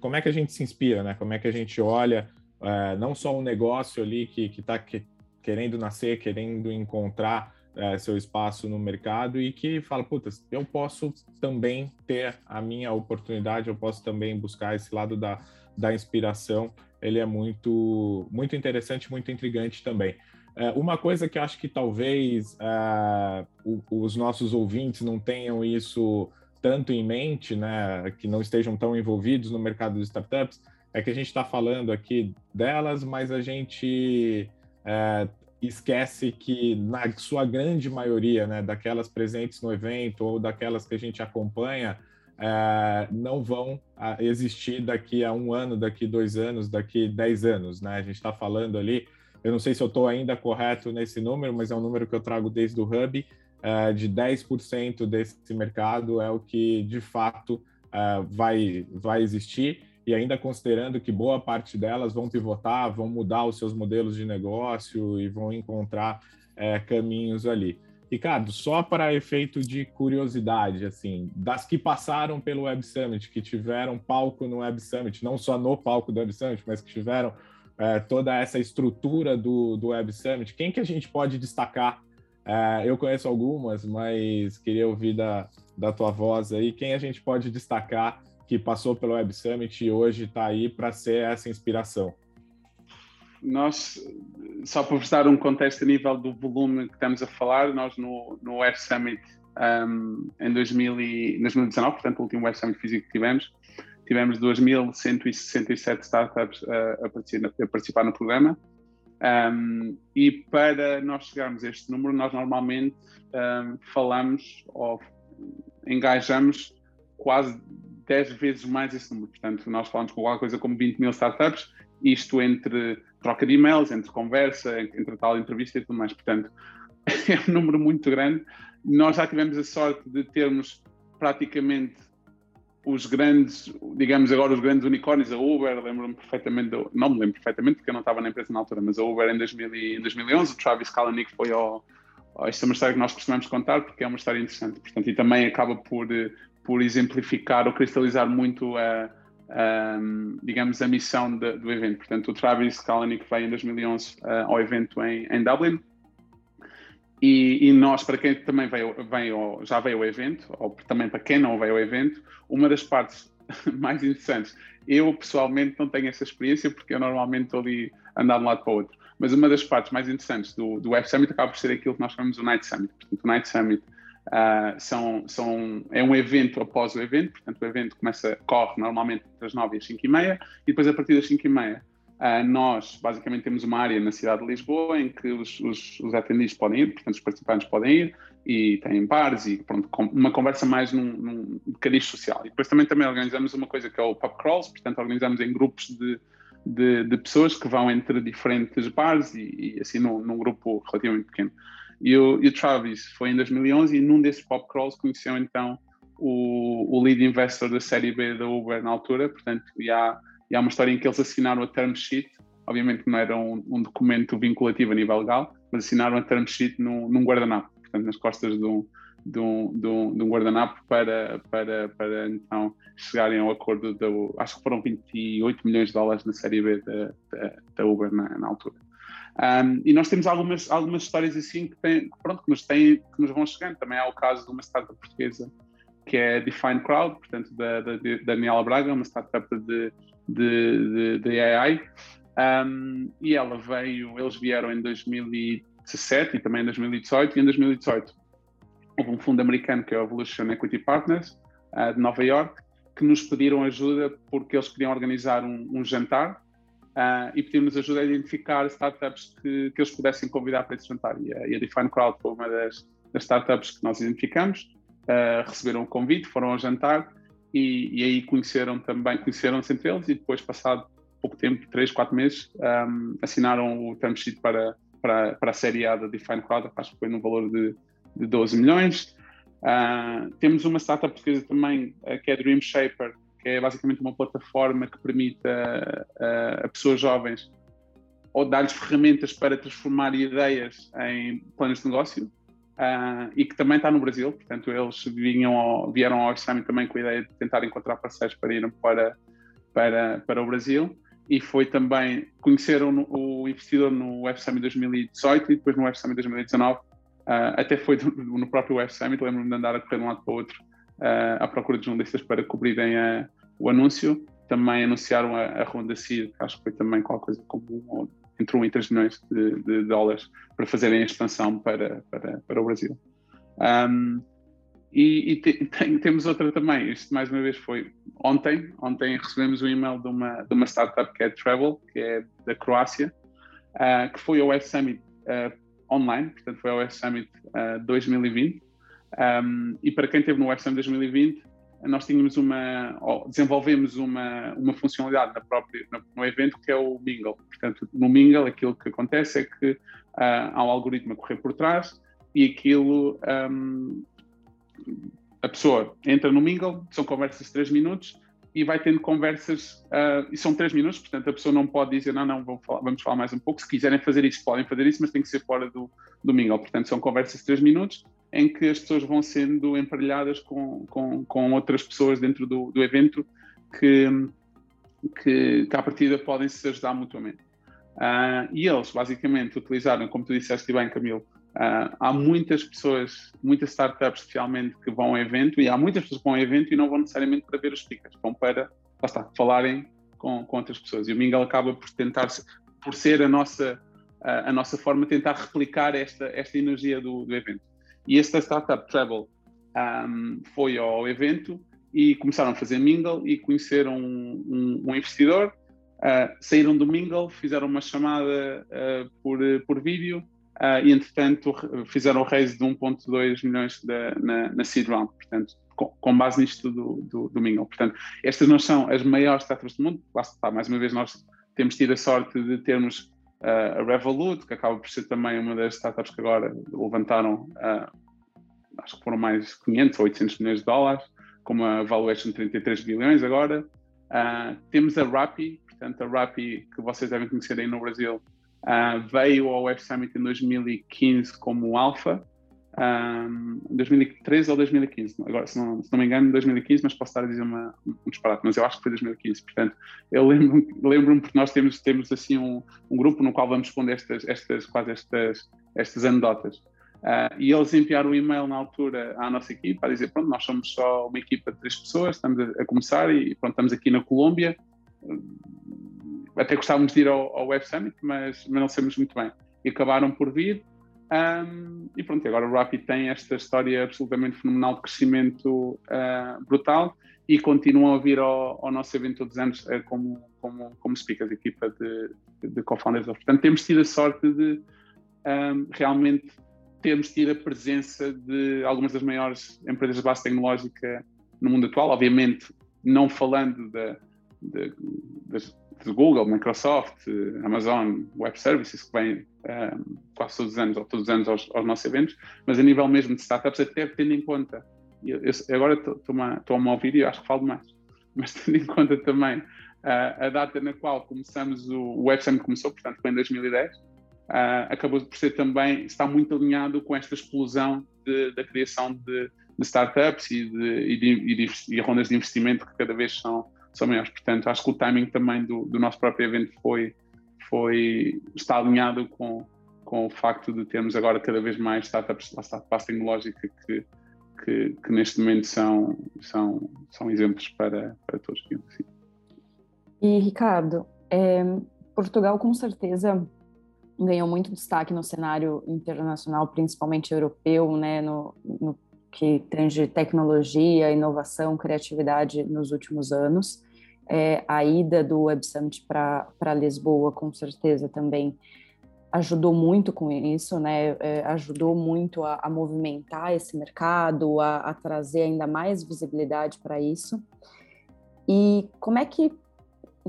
como é que a gente se inspira, né? Como é que a gente olha é, não só um negócio ali que está que, querendo nascer, querendo encontrar é, seu espaço no mercado e que fala, puta, eu posso também ter a minha oportunidade, eu posso também buscar esse lado da, da inspiração. Ele é muito, muito interessante, muito intrigante também. É, uma coisa que acho que talvez é, os nossos ouvintes não tenham isso tanto em mente, né, que não estejam tão envolvidos no mercado de startups, é que a gente está falando aqui delas, mas a gente é, esquece que na sua grande maioria, né, daquelas presentes no evento ou daquelas que a gente acompanha, é, não vão existir daqui a um ano, daqui dois anos, daqui dez anos, né? A gente está falando ali, eu não sei se eu estou ainda correto nesse número, mas é um número que eu trago desde o Hub, é, de 10% desse mercado é o que de fato uh, vai, vai existir, e ainda considerando que boa parte delas vão pivotar, vão mudar os seus modelos de negócio e vão encontrar é, caminhos ali. Ricardo, só para efeito de curiosidade, assim, das que passaram pelo Web Summit, que tiveram palco no Web Summit, não só no palco do Web Summit, mas que tiveram é, toda essa estrutura do, do Web Summit, quem que a gente pode destacar? É, eu conheço algumas, mas queria ouvir da, da tua voz aí, quem a gente pode destacar que passou pelo Web Summit e hoje está aí para ser essa inspiração? Nós, só para vos dar um contexto a nível do volume que estamos a falar, nós no, no Web Summit um, em 2000 e, 2019, portanto, o último Web Summit físico que tivemos, tivemos 2.167 startups a, a, participar, a, participar, no programa. Um, e para nós chegarmos a este número, nós normalmente um, falamos ou engajamos quase 10 vezes mais esse número. Portanto, nós falamos com alguma coisa como 20 mil startups, isto entre troca de e-mails, entre conversa, entre tal entrevista e tudo mais. Portanto, é um número muito grande. Nós já tivemos a sorte de termos praticamente os grandes, digamos agora os grandes unicórnios, a Uber, lembro-me perfeitamente, do, não me lembro perfeitamente porque eu não estava na empresa na altura, mas a Uber em, 2000, em 2011, o Travis Kalanick foi ao, esta é uma história que nós costumamos contar porque é uma história interessante, portanto, e também acaba por, por exemplificar ou cristalizar muito a, a digamos, a missão de, do evento. Portanto, o Travis Kalanick veio em 2011 uh, ao evento em, em Dublin e, e, nós, para quem também veio, veio, já veio ao evento, ou também para quem não veio ao evento, uma das partes mais interessantes, eu pessoalmente não tenho essa experiência porque eu normalmente estou ali a andar de um lado para o outro, mas uma das partes mais interessantes do, do Web Summit acaba por ser aquilo que nós chamamos o Night Summit. Portanto, o Night Summit Uh, são, são, é um evento após o evento, portanto o evento começa, corre normalmente entre as 9 e as 5 e meia, e depois a partir das 5 e meia uh, nós basicamente temos uma área na cidade de Lisboa em que os, os, os atendidos podem ir, portanto os participantes podem ir, e têm bares e pronto, uma conversa mais num, num bocadinho social. E depois também, também organizamos uma coisa que é o pub crawls, portanto organizamos em grupos de, de, de pessoas que vão entre diferentes bares e, e assim num, num grupo relativamente pequeno. E o, e o Travis foi em 2011 e num desses pop crawls conheceu então o, o lead investor da série B da Uber na altura, portanto, e há, e há uma história em que eles assinaram a term sheet, obviamente não era um, um documento vinculativo a nível legal, mas assinaram a term sheet num, num guardanapo, portanto, nas costas de um, de um, de um, de um guardanapo para, para, para então chegarem ao acordo, de, acho que foram 28 milhões de dólares na série B da, da, da Uber na, na altura. Um, e nós temos algumas, algumas histórias assim que, tem, pronto, que, nos têm, que nos vão chegando. Também há o caso de uma startup portuguesa que é Define Crowd, portanto, da, da, da Daniela Braga, uma startup de, de, de, de AI. Um, e ela veio, eles vieram em 2017 e também em 2018. E em 2018 houve um fundo americano que é o Evolution Equity Partners, uh, de Nova York, que nos pediram ajuda porque eles queriam organizar um, um jantar Uh, e pedimos ajuda a identificar startups que, que eles pudessem convidar para esse jantar. E a, e a Define Crowd foi uma das, das, startups que nós identificamos, uh, receberam o convite, foram ao jantar e, e aí conheceram também, conheceram-se entre eles e depois, passado pouco tempo, três, quatro meses, um, assinaram o term sheet para, para, para a série A da Define Crowd, acho que foi no valor de, de 12 milhões. Uh, temos uma startup portuguesa também, que é Dream Shaper, que é basicamente uma plataforma que permite a, a, a pessoas jovens ou dar-lhes ferramentas para transformar ideias em planos de negócio uh, e que também está no Brasil, portanto eles vinham ao, vieram ao Summit também com a ideia de tentar encontrar parceiros para irem para, para, para o Brasil e foi também, conheceram o investidor no Web Summit 2018 e depois no Web Summit 2019, uh, ah, até foi no próprio Web Summit, lembro-me de andar a correr de um lado para o outro uh, à procura de jornalistas para cobrirem a, o anúncio. Também anunciaram a, a ronda CID, acho que foi também qualquer coisa como entre 1 e 3 milhões de, de dólares para fazerem a expansão para, para, para o Brasil. Um, e, e te, tem, temos outra também, isto mais uma vez foi ontem, ontem recebemos um e-mail de uma, de uma startup que é Travel, que é da Croácia, uh, que foi ao Web Summit uh, online, portanto foi ao Web Summit uh, 2020, um, e para quem esteve no Web Summit 2020, nós tínhamos uma, desenvolvemos uma, uma funcionalidade na própria, no evento que é o Mingle. Portanto, no Mingle aquilo que acontece é que uh, há um algoritmo a correr por trás e aquilo um, a pessoa entra no Mingle, são conversas de 3 minutos e vai tendo conversas, uh, e são 3 minutos, portanto a pessoa não pode dizer, não, não, vamos falar, vamos falar, mais um pouco. Se quiserem fazer isso, podem fazer isso, mas tem que ser fora do, do Mingle. Portanto, são conversas de 3 minutos em que as pessoas vão sendo emparelhadas com, com, com outras pessoas dentro do, do evento que, que, que à partida podem se ajudar mutuamente. Uh, e eles, basicamente, utilizaram, como tu disseste bem, Camilo, Uh, há muitas pessoas, muitas startups especialmente, que vão ao evento, e há muitas pessoas que vão ao evento e não vão necessariamente para ver os speakers, vão para, lá está, falarem com, com outras pessoas. E o Mingle acaba por tentar, por ser a nossa, a, a nossa forma de tentar replicar esta, esta energia do, do evento. E esta startup Travel um, foi ao evento e começaram a fazer Mingle e conheceram um, um, um investidor, uh, saíram do Mingle, fizeram uma chamada uh, por, por vídeo Uh, e entretanto fizeram o raise de 1.2 milhões de, na, na seed round, portanto, com, com base nisto do, do, do Mingle. Portanto, estas não são as maiores startups do mundo, lá está, mais uma vez nós temos tido a sorte de termos a Revolut, que acaba por ser também uma das startups que agora levantaram, acho que foram mais 500 ou 800 milhões de dólares, com uma valuation de 33 bilhões agora. temos a Rappi, portanto, a Rappi, que vocês devem conhecer aí no Brasil, veio ao Web Summit em 2015 como alfa, um, 2013 ou 2015, agora se não, se não me engano 2015, mas posso estar a dizer uma, um disparate, mas eu acho que foi 2015, portanto eu lembro-me lembro porque nós temos, temos assim um, um, grupo no qual vamos responder estas, estas quase estas, estas anedotas. Uh, e eles enviaram o um e-mail na altura à nossa equipa a dizer, pronto, nós somos só uma equipa de três pessoas, estamos a, a começar e pronto, estamos aqui na Colômbia, até gostávamos de ir ao, ao Web Summit, mas, mas não sabemos muito bem. E acabaram por vir. Um, e pronto, agora o Rapid tem esta história absolutamente fenomenal de crescimento uh, brutal e continuam a vir ao, ao nosso evento todos os anos uh, como, como, como speakers, equipa de, de co-founders. Portanto, temos tido a sorte de um, realmente termos tido a presença de algumas das maiores empresas de base tecnológica no mundo atual, obviamente não falando das, de Google, Microsoft, Amazon Web Services, que vêm um, quase todos os anos, ou todos os anos aos, aos, nossos eventos, mas a nível mesmo de startups, até tendo em conta, eu, eu agora estou-me a ouvir e acho que falo mais, mas tendo em conta também uh, a data na qual começamos, o, o Web Summit começou, portanto foi em 2010, uh, acabou por ser também, está muito alinhado com esta explosão de, da criação de, de startups e de, e, de, e, de, e rondas de investimento que cada vez são são maiores. Portanto, acho que o timing também do, do nosso próprio evento foi, foi, está alinhado com, com o facto de termos agora cada vez mais startups, startups tecnológica que, que, que, neste momento são, são, são exemplos para, para todos. Assim. E, Ricardo, é, Portugal com certeza ganhou muito destaque no cenário internacional, principalmente europeu, né, no, no que tange tecnologia, inovação, criatividade nos últimos anos. É, a ida do Web Summit para Lisboa, com certeza, também ajudou muito com isso, né? É, ajudou muito a, a, movimentar esse mercado, a, a trazer ainda mais visibilidade para isso. E como é que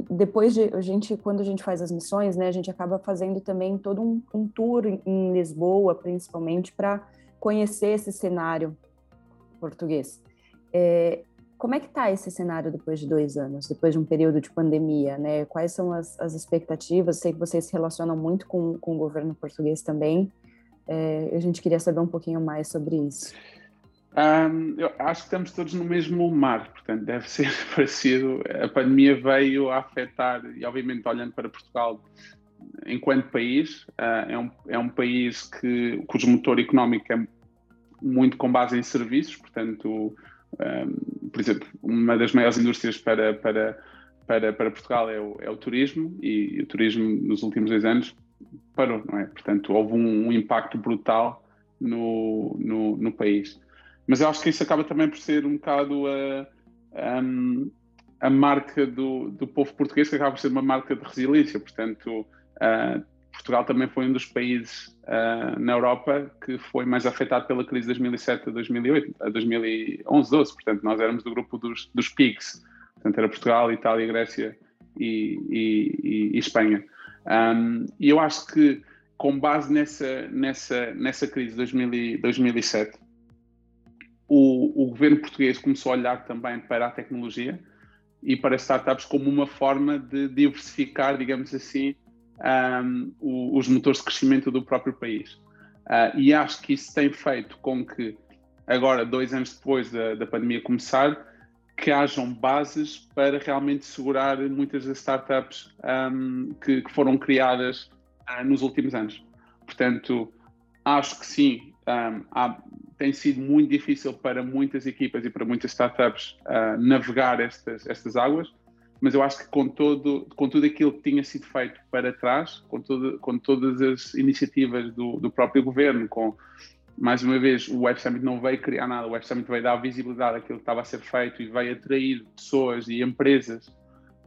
depois de a gente, quando a gente faz as missões, né, a gente acaba fazendo também todo um, um tour em Lisboa, principalmente para conhecer esse cenário português. É, como é que está esse cenário depois de dois anos, depois de um período de pandemia, né? Quais são as, as expectativas? Sei que vocês se relacionam muito com, com o governo português também. É, a gente queria saber um pouquinho mais sobre isso. Um, eu acho que estamos todos no mesmo mar, portanto deve ser parecido. A pandemia veio a afetar, e obviamente olhando para Portugal enquanto país, uh, é, um, é um país que, cujo motor económico é muito com base em serviços, portanto, um, por exemplo, uma das maiores indústrias para, para, para, para Portugal é o, é o turismo e, e, o turismo nos últimos dois anos parou, não é? Portanto, houve um, um impacto brutal no, no, no, país. Mas eu acho que isso acaba também por ser um bocado a, a, a marca do, do povo português, que acaba por ser uma marca de resiliência, portanto, uh, Portugal também foi um dos países uh, na Europa que foi mais afetado pela crise de 2007 a 2008, a 2011, 12. Portanto, nós éramos do grupo dos, dos PIGs. Portanto, era Portugal, Itália, Grécia e, e, e Espanha. Um, e eu acho que, com base nessa, nessa, nessa crise de 2007, o, o governo português começou a olhar também para a tecnologia e para startups como uma forma de diversificar, digamos assim, um, os motores de crescimento do próprio país. Uh, e acho que isso tem feito com que, agora, dois anos depois da, da pandemia começar, que hajam bases para realmente segurar muitas das startups um, que, que, foram criadas uh, nos últimos anos. Portanto, acho que sim, um, há, tem sido muito difícil para muitas equipas e para muitas startups uh, navegar estas, estas águas, mas eu acho que com, todo, com tudo aquilo que tinha sido feito para trás, com, todo, com todas as iniciativas do, do próprio governo, com, mais uma vez, o Web Summit não veio criar nada, o Web Summit veio dar visibilidade àquilo que estava a ser feito e veio atrair pessoas e empresas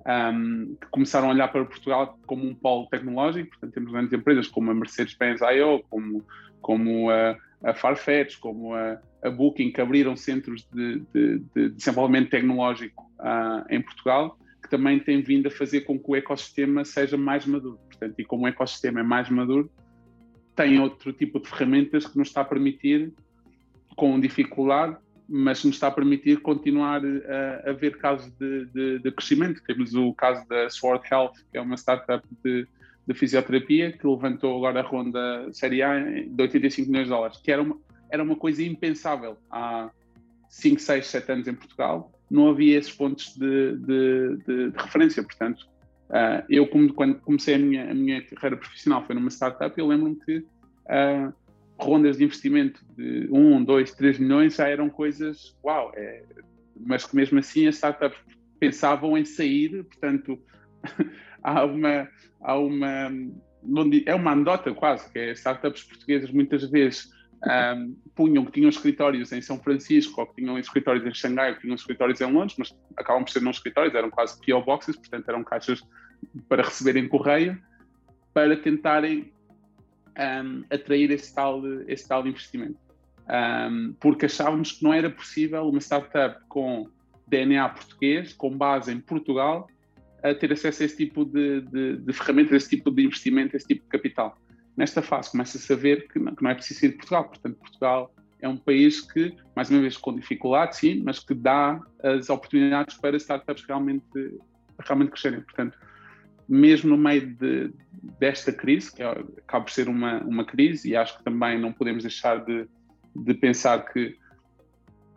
um, que começaram a olhar para Portugal como um polo tecnológico, portanto temos grandes empresas como a Mercedes-Benz I.O., como, como a, a Farfetch, como a, a, Booking, que abriram centros de, de, de desenvolvimento tecnológico uh, em Portugal, que também têm vindo a fazer com que o ecossistema seja mais maduro. Portanto, e como o ecossistema é mais maduro, tem outro tipo de ferramentas que nos está a permitir, com dificuldade, mas nos está a permitir continuar a, a ver casos de, de, de, crescimento. Temos o caso da Sword Health, que é uma startup de, de fisioterapia, que levantou agora a ronda Série A de 85 milhões de dólares, que era uma, era uma coisa impensável há 5, 6, 7 anos em Portugal. Não havia esses pontos de, de, de, de referência, portanto, uh, eu como, quando comecei a minha, a minha carreira profissional foi numa startup, eu lembro-me que uh, rondas de investimento de 1, 2, 3 milhões já eram coisas, uau, é, mas que mesmo assim as startups pensavam em sair, portanto, há uma, há uma é uma anedota quase, que é startups portuguesas muitas vezes um, punham que tinham escritórios em São Francisco, ou que tinham escritórios em Xangai, ou que tinham escritórios em Londres, mas acabam por ser não escritórios, eram quase PO boxes, portanto eram caixas para receberem correio, para tentarem um, atrair esse tal, esse tal investimento. Um, porque achávamos que não era possível uma startup com DNA português, com base em Portugal, a ter acesso a esse tipo de, de, de ferramentas, esse tipo de investimento, esse tipo de capital. Nesta fase. Começa-se a ver que não, que não é preciso ir de Portugal, portanto Portugal é um país que, mais uma vez, com dificuldade, sim, mas que dá as oportunidades para startups realmente, realmente crescerem. Portanto, mesmo no meio de, desta crise, que é, acaba por ser uma, uma crise, e acho que também não podemos deixar de, de pensar que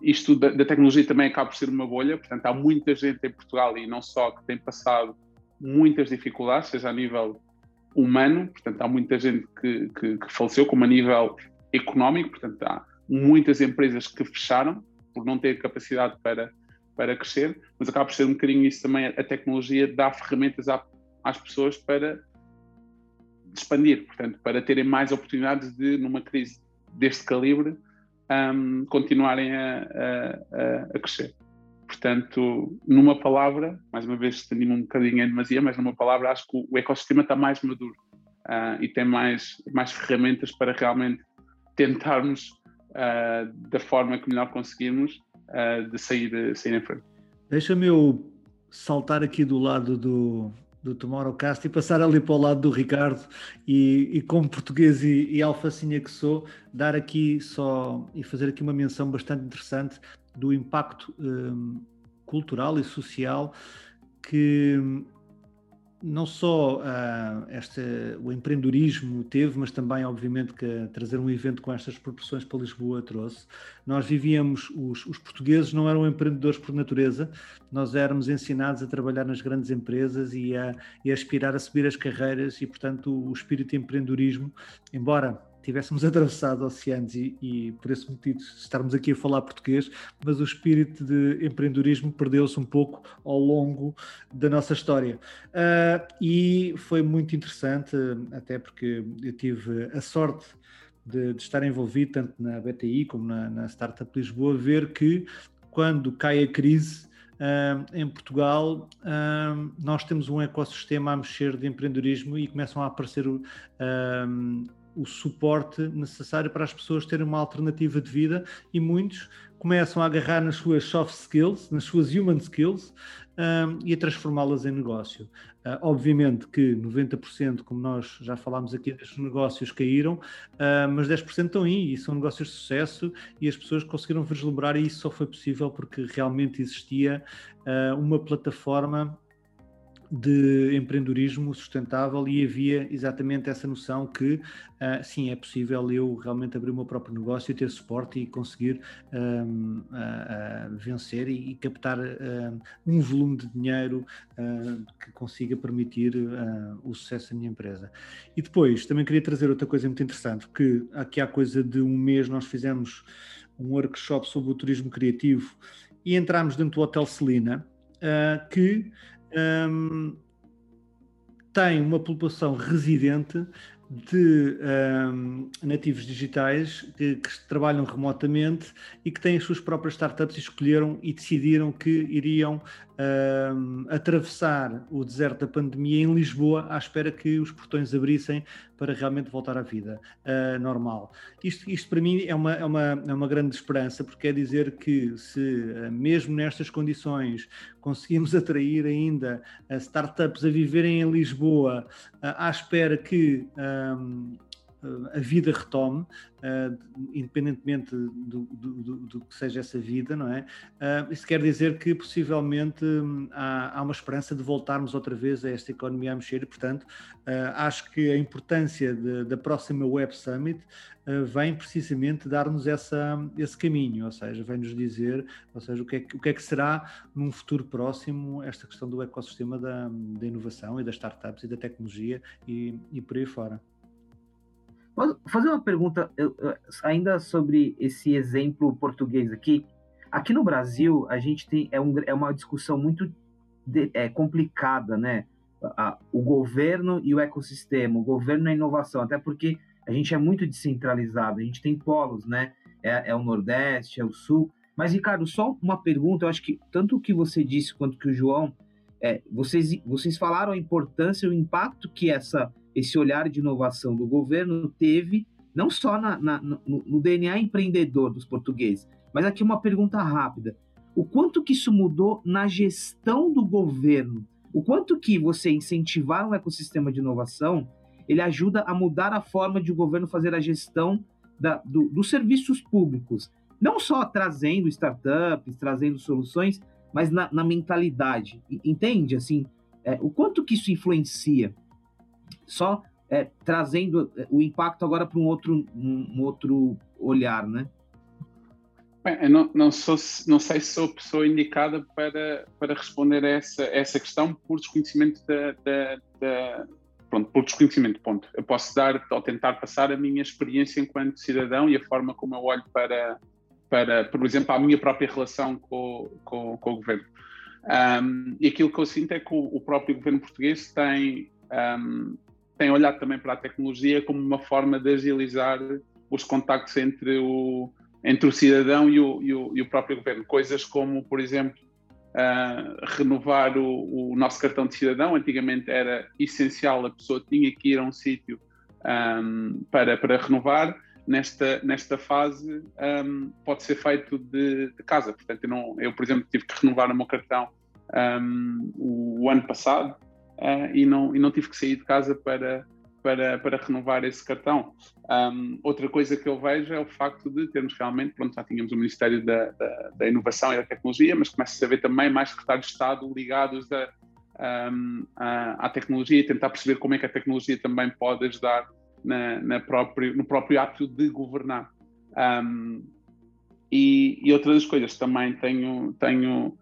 isto da, da, tecnologia também acaba por ser uma bolha, portanto, há muita gente em Portugal e não só que tem passado muitas dificuldades, seja a nível humano, portanto, há muita gente que, que, que faleceu, como a nível económico, portanto, há muitas empresas que fecharam por não ter capacidade para, para crescer, mas acaba por ser um bocadinho isso também, a tecnologia dá ferramentas à, às pessoas para expandir, portanto, para terem mais oportunidades de, numa crise deste calibre, um, continuarem a, a, a, crescer. Portanto, numa palavra, mais uma vez estendi-me um bocadinho em demasia, mas numa palavra acho que o ecossistema está mais maduro uh, e tem mais, mais ferramentas para realmente tentarmos, uh, da forma que melhor conseguirmos, uh, de sair, sair em frente. Deixa-me eu saltar aqui do lado do, do Tomorrowcast e passar ali para o lado do Ricardo e, e como português e, e alfacinha que sou, dar aqui só e fazer aqui uma menção bastante interessante do impacto um, cultural e social que não só uh, o empreendedorismo teve, mas também, obviamente, que trazer um evento com estas proporções para Lisboa trouxe. Nós vivíamos, os, os, portugueses não eram empreendedores por natureza, nós éramos ensinados a trabalhar nas grandes empresas e a, e a aspirar a subir as carreiras, e, portanto, o, o espírito de empreendedorismo, embora tivéssemos atravessado oceanos e, e, por esse motivo estarmos aqui a falar português, mas o espírito de empreendedorismo perdeu-se um pouco ao longo da nossa história. Uh, e foi muito interessante, até porque eu tive a sorte de, de estar envolvido tanto na BTI como na, na Startup Lisboa, ver que quando cai a crise, Uh, em Portugal, uh, nós temos um ecossistema a mexer de empreendedorismo e começam a aparecer uh, o suporte necessário para as pessoas terem uma alternativa de vida e muitos começam a agarrar nas suas soft skills, nas suas human skills um, e a transformá-las em negócio. Uh, obviamente que 90%, como nós já falámos aqui, destes negócios caíram, uh, mas 10% estão aí e são negócios de sucesso e as pessoas conseguiram vislumbrar e isso só foi possível porque realmente existia uh, uma plataforma de empreendedorismo sustentável e havia exatamente essa noção que uh, sim, é possível eu realmente abrir o meu próprio negócio ter suporte e conseguir um, uh, uh, vencer e, e captar um volume de dinheiro que consiga permitir o sucesso da minha empresa. E depois, também queria trazer outra coisa muito interessante, porque aqui há coisa de um mês nós fizemos um workshop sobre o turismo criativo e entramos dentro do Hotel Celina, que um, tem uma população residente de um, nativos digitais que, que, trabalham remotamente e que têm as suas próprias startups e escolheram e decidiram que iriam um, atravessar o deserto da pandemia em Lisboa à espera que os portões abrissem para realmente voltar à vida uh, normal. Isto, isto para mim é uma, é, uma, é uma grande esperança, porque quer dizer que se uh, mesmo nestas condições conseguimos atrair ainda uh, startups a viverem em Lisboa à espera que um, a vida retome, uh, independentemente do, do, do, do, que seja essa vida, não é? Uh, isso quer dizer que possivelmente um, há, há, uma esperança de voltarmos outra vez a esta economia a mexer portanto, acho que a importância de, da próxima Web Summit vem precisamente dar-nos esse caminho, ou seja, vem-nos dizer, ou seja, o que, é que, o que é que será num futuro próximo esta questão do ecossistema da, da inovação e das startups e da tecnologia e, e por aí fora. Posso fazer uma pergunta ainda sobre esse exemplo português aqui? Aqui no Brasil, a gente tem é, um, é uma discussão muito de, é, complicada, né? A, o governo e o ecossistema, o governo e a inovação, até porque a gente é muito descentralizado, a gente tem polos, né? É, é o Nordeste, é o Sul. Mas, Ricardo, só uma pergunta, eu acho que tanto o que você disse quanto que o João, é, vocês, vocês falaram a importância e o impacto que essa esse olhar de inovação do governo teve, não só na, na, no, no, DNA empreendedor dos portugueses, mas aqui uma pergunta rápida. O quanto que isso mudou na gestão do governo? O quanto que você incentivar um ecossistema de inovação, ele ajuda a mudar a forma de o governo fazer a gestão da, do, dos serviços públicos? Não só trazendo startups, trazendo soluções, mas na, na mentalidade. Entende? Assim, é, o quanto que isso influencia? Só é, trazendo é, o impacto agora para um outro, um, outro olhar, né? Bem, não, não, sou, não sei se sou a pessoa indicada para, para responder a essa, essa questão por desconhecimento da, da, da, Pronto, por desconhecimento, ponto. Eu posso dar ou tentar passar a minha experiência enquanto cidadão e a forma como eu olho para, para por exemplo, a minha própria relação com, com, com o governo. Um, e aquilo que eu sinto é que o, o próprio governo português tem um, tem olhado também para a tecnologia como uma forma de agilizar os contactos entre o, entre o cidadão e o, e o, e o próprio governo. Coisas como, por exemplo, uh, renovar o, o, nosso cartão de cidadão. Antigamente era essencial, a pessoa tinha que ir a um sítio um, para, para renovar. Nesta, nesta fase um, pode ser feito de, de casa. Portanto, eu, não, eu, por exemplo, tive que renovar o meu cartão um, o ano passado uh, e, não, e não tive que sair de casa para, para, para renovar esse cartão. Um, outra coisa que eu vejo é o facto de termos realmente, pronto, já tínhamos o Ministério da, da, da Inovação e da Tecnologia, mas começa a haver também mais secretários de Estado ligados a, um, à, à, tecnologia e tentar perceber como é que a tecnologia também pode ajudar na, na próprio, no próprio ato de governar. Um, e, e outras coisas também tenho, tenho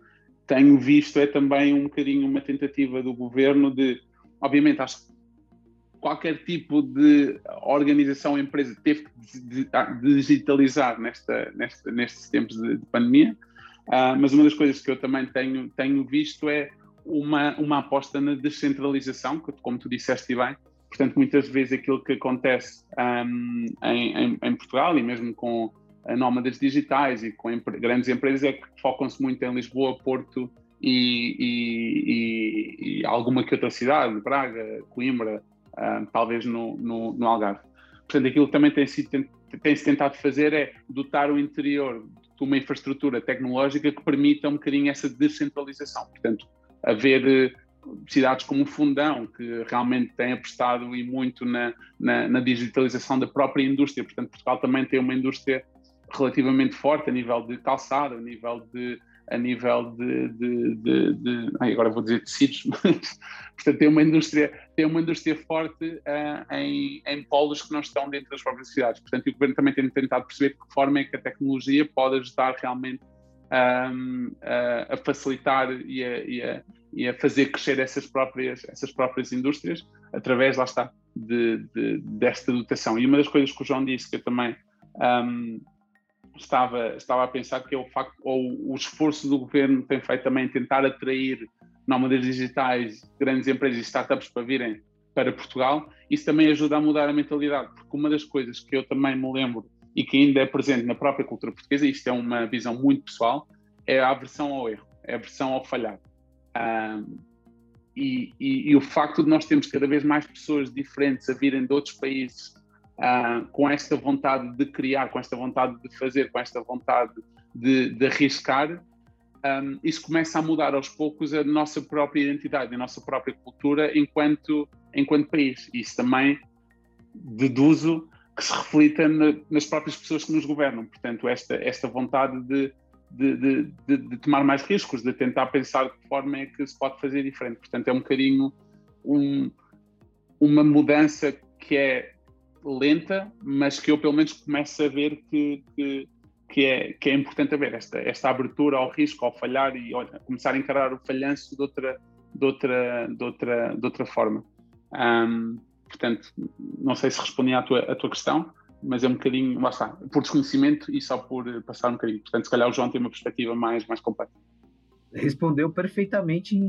tenho visto é também um bocadinho uma tentativa do governo de, obviamente, acho que qualquer tipo de organização, empresa teve que digitalizar nesta, nesta, nestes tempos de, de pandemia, uh, mas uma das coisas que eu também tenho, tenho visto é uma, uma aposta na descentralização, como tu disseste bem, portanto, muitas vezes aquilo que acontece um, em, em, em Portugal e mesmo com nómadas digitais e com grandes empresas é que focam-se muito em Lisboa, Porto e, e, e, alguma que outra cidade, Braga, Coimbra, uh, talvez no, no, no, Algarve. Portanto, aquilo que também tem-se tem tentado fazer é dotar o interior de uma infraestrutura tecnológica que permita um bocadinho essa descentralização. Portanto, haver eh, cidades como Fundão, que realmente têm apostado e muito na, na, na, digitalização da própria indústria. Portanto, Portugal também tem uma indústria relativamente forte a nível de calçado, a nível de a nível de, de, de, de agora vou dizer tecidos, mas, portanto tem uma indústria tem uma indústria forte uh, em, em polos que não estão dentro das próprias cidades. Portanto, o governo também tem tentado perceber de que forma é que a tecnologia pode ajudar realmente um, a, a, facilitar e a, e, a, e a, fazer crescer essas próprias, essas próprias indústrias através, lá está, de, desta dotação. E uma das coisas que o João disse, que eu também um, estava, estava a pensar, que é o facto, ou o esforço do governo tem feito também tentar atrair nómadas digitais, grandes empresas e startups para virem para Portugal, isso também ajuda a mudar a mentalidade, porque uma das coisas que eu também me lembro e que ainda é presente na própria cultura portuguesa, isto é uma visão muito pessoal, é a aversão ao erro, é a aversão ao falhar. Um, e, e, e, o facto de nós termos cada vez mais pessoas diferentes a virem de outros países uh, com esta vontade de criar, com esta vontade de fazer, com esta vontade de, de arriscar, um, isso começa a mudar aos poucos a nossa própria identidade, a nossa própria cultura enquanto, enquanto país. Isso também deduzo que se reflita na, nas próprias pessoas que nos governam. Portanto, esta, esta vontade de, de, de, de, tomar mais riscos, de tentar pensar de que forma é que se pode fazer diferente. Portanto, é um bocadinho um, uma mudança que é lenta, mas que eu pelo menos começo a ver que, que, que, é, que é importante haver esta, esta abertura ao risco, ao falhar e olha, começar a encarar o falhanço de outra, de outra, de outra, de outra forma. Um, Portanto, não sei se respondi à tua, à tua questão, mas é um bocadinho, lá está, por desconhecimento e só por eh, passar um bocadinho. Portanto, se calhar o João tem uma perspectiva mais, mais completa. Respondeu perfeitamente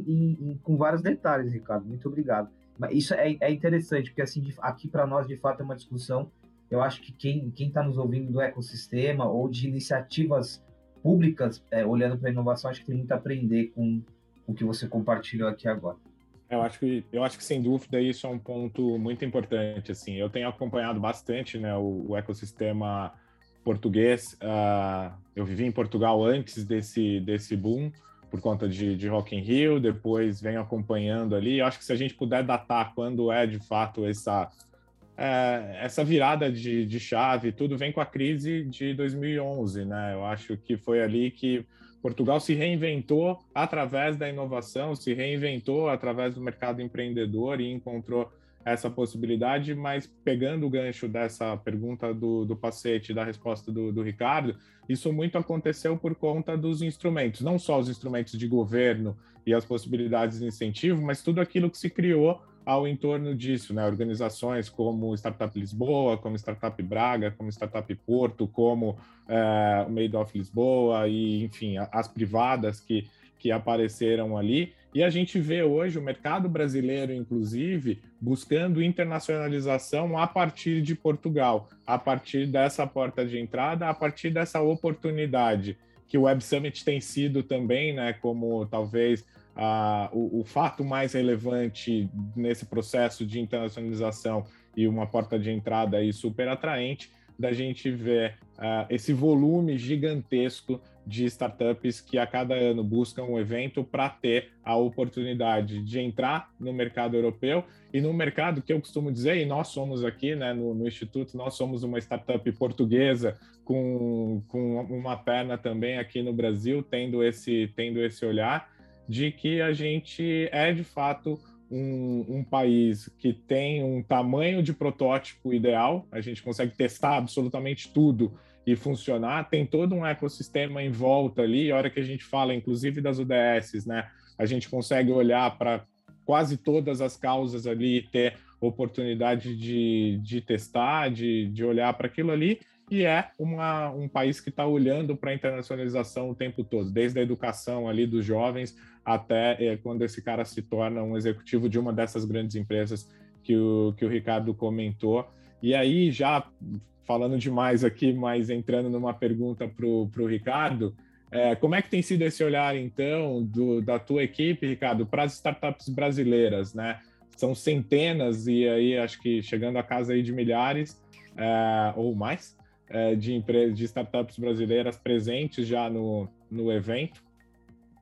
com vários detalhes, Ricardo. Muito obrigado. Isso é, é interessante, porque assim, aqui para nós, de fato, é uma discussão. Eu acho que quem está nos ouvindo do ecossistema ou de iniciativas públicas, é, olhando para a inovação, acho que tem muito a aprender com o que você compartilhou aqui agora. Eu acho que eu acho que sem dúvida isso é um ponto muito importante. Assim, eu tenho acompanhado bastante, né, o, o ecossistema português. Uh, eu vivi em Portugal antes desse desse boom por conta de, de Rock in Rio. Depois venho acompanhando ali. Eu acho que se a gente puder datar quando é de fato essa é, essa virada de, de chave, tudo vem com a crise de 2011, né? Eu acho que foi ali que Portugal se reinventou através da inovação, se reinventou através do mercado empreendedor e encontrou essa possibilidade, mas pegando o gancho dessa pergunta do, do Pacete, da resposta do, do, Ricardo, isso muito aconteceu por conta dos instrumentos, não só os instrumentos de governo e as possibilidades de incentivo, mas tudo aquilo que se criou ao entorno disso, né? Organizações como Startup Lisboa, como Startup Braga, como Startup Porto, como é, o Made of Lisboa e, enfim, as privadas que, que apareceram ali. E a gente vê hoje o mercado brasileiro, inclusive, buscando internacionalização a partir de Portugal, a partir dessa porta de entrada, a partir dessa oportunidade que o Web Summit tem sido também, né, como talvez ah, o, o, fato mais relevante nesse processo de internacionalização e uma porta de entrada aí super atraente da gente ver uh, esse volume gigantesco de startups que a cada ano buscam um evento para ter a oportunidade de entrar no mercado europeu e no mercado que eu costumo dizer, e nós somos aqui né, no, no Instituto, nós somos uma startup portuguesa com, com uma perna também aqui no Brasil, tendo esse, tendo esse olhar de que a gente é de fato um, um, país que tem um tamanho de protótipo ideal, a gente consegue testar absolutamente tudo e funcionar, tem todo um ecossistema em volta ali, a hora que a gente fala, inclusive das UDSs, né, a gente consegue olhar para quase todas as causas ali e ter oportunidade de, de testar, de, de olhar para aquilo ali, e é uma, um país que está olhando para a internacionalização o tempo todo, desde a educação ali dos jovens até é, quando esse cara se torna um executivo de uma dessas grandes empresas que o, que o Ricardo comentou. E aí, já falando demais aqui, mas entrando numa pergunta para o Ricardo, é, como é que tem sido esse olhar, então, do, da tua equipe, Ricardo, para as startups brasileiras, né? são centenas e aí acho que chegando a casa aí de milhares é, ou mais é, de empresas, de startups brasileiras presentes já no, no evento.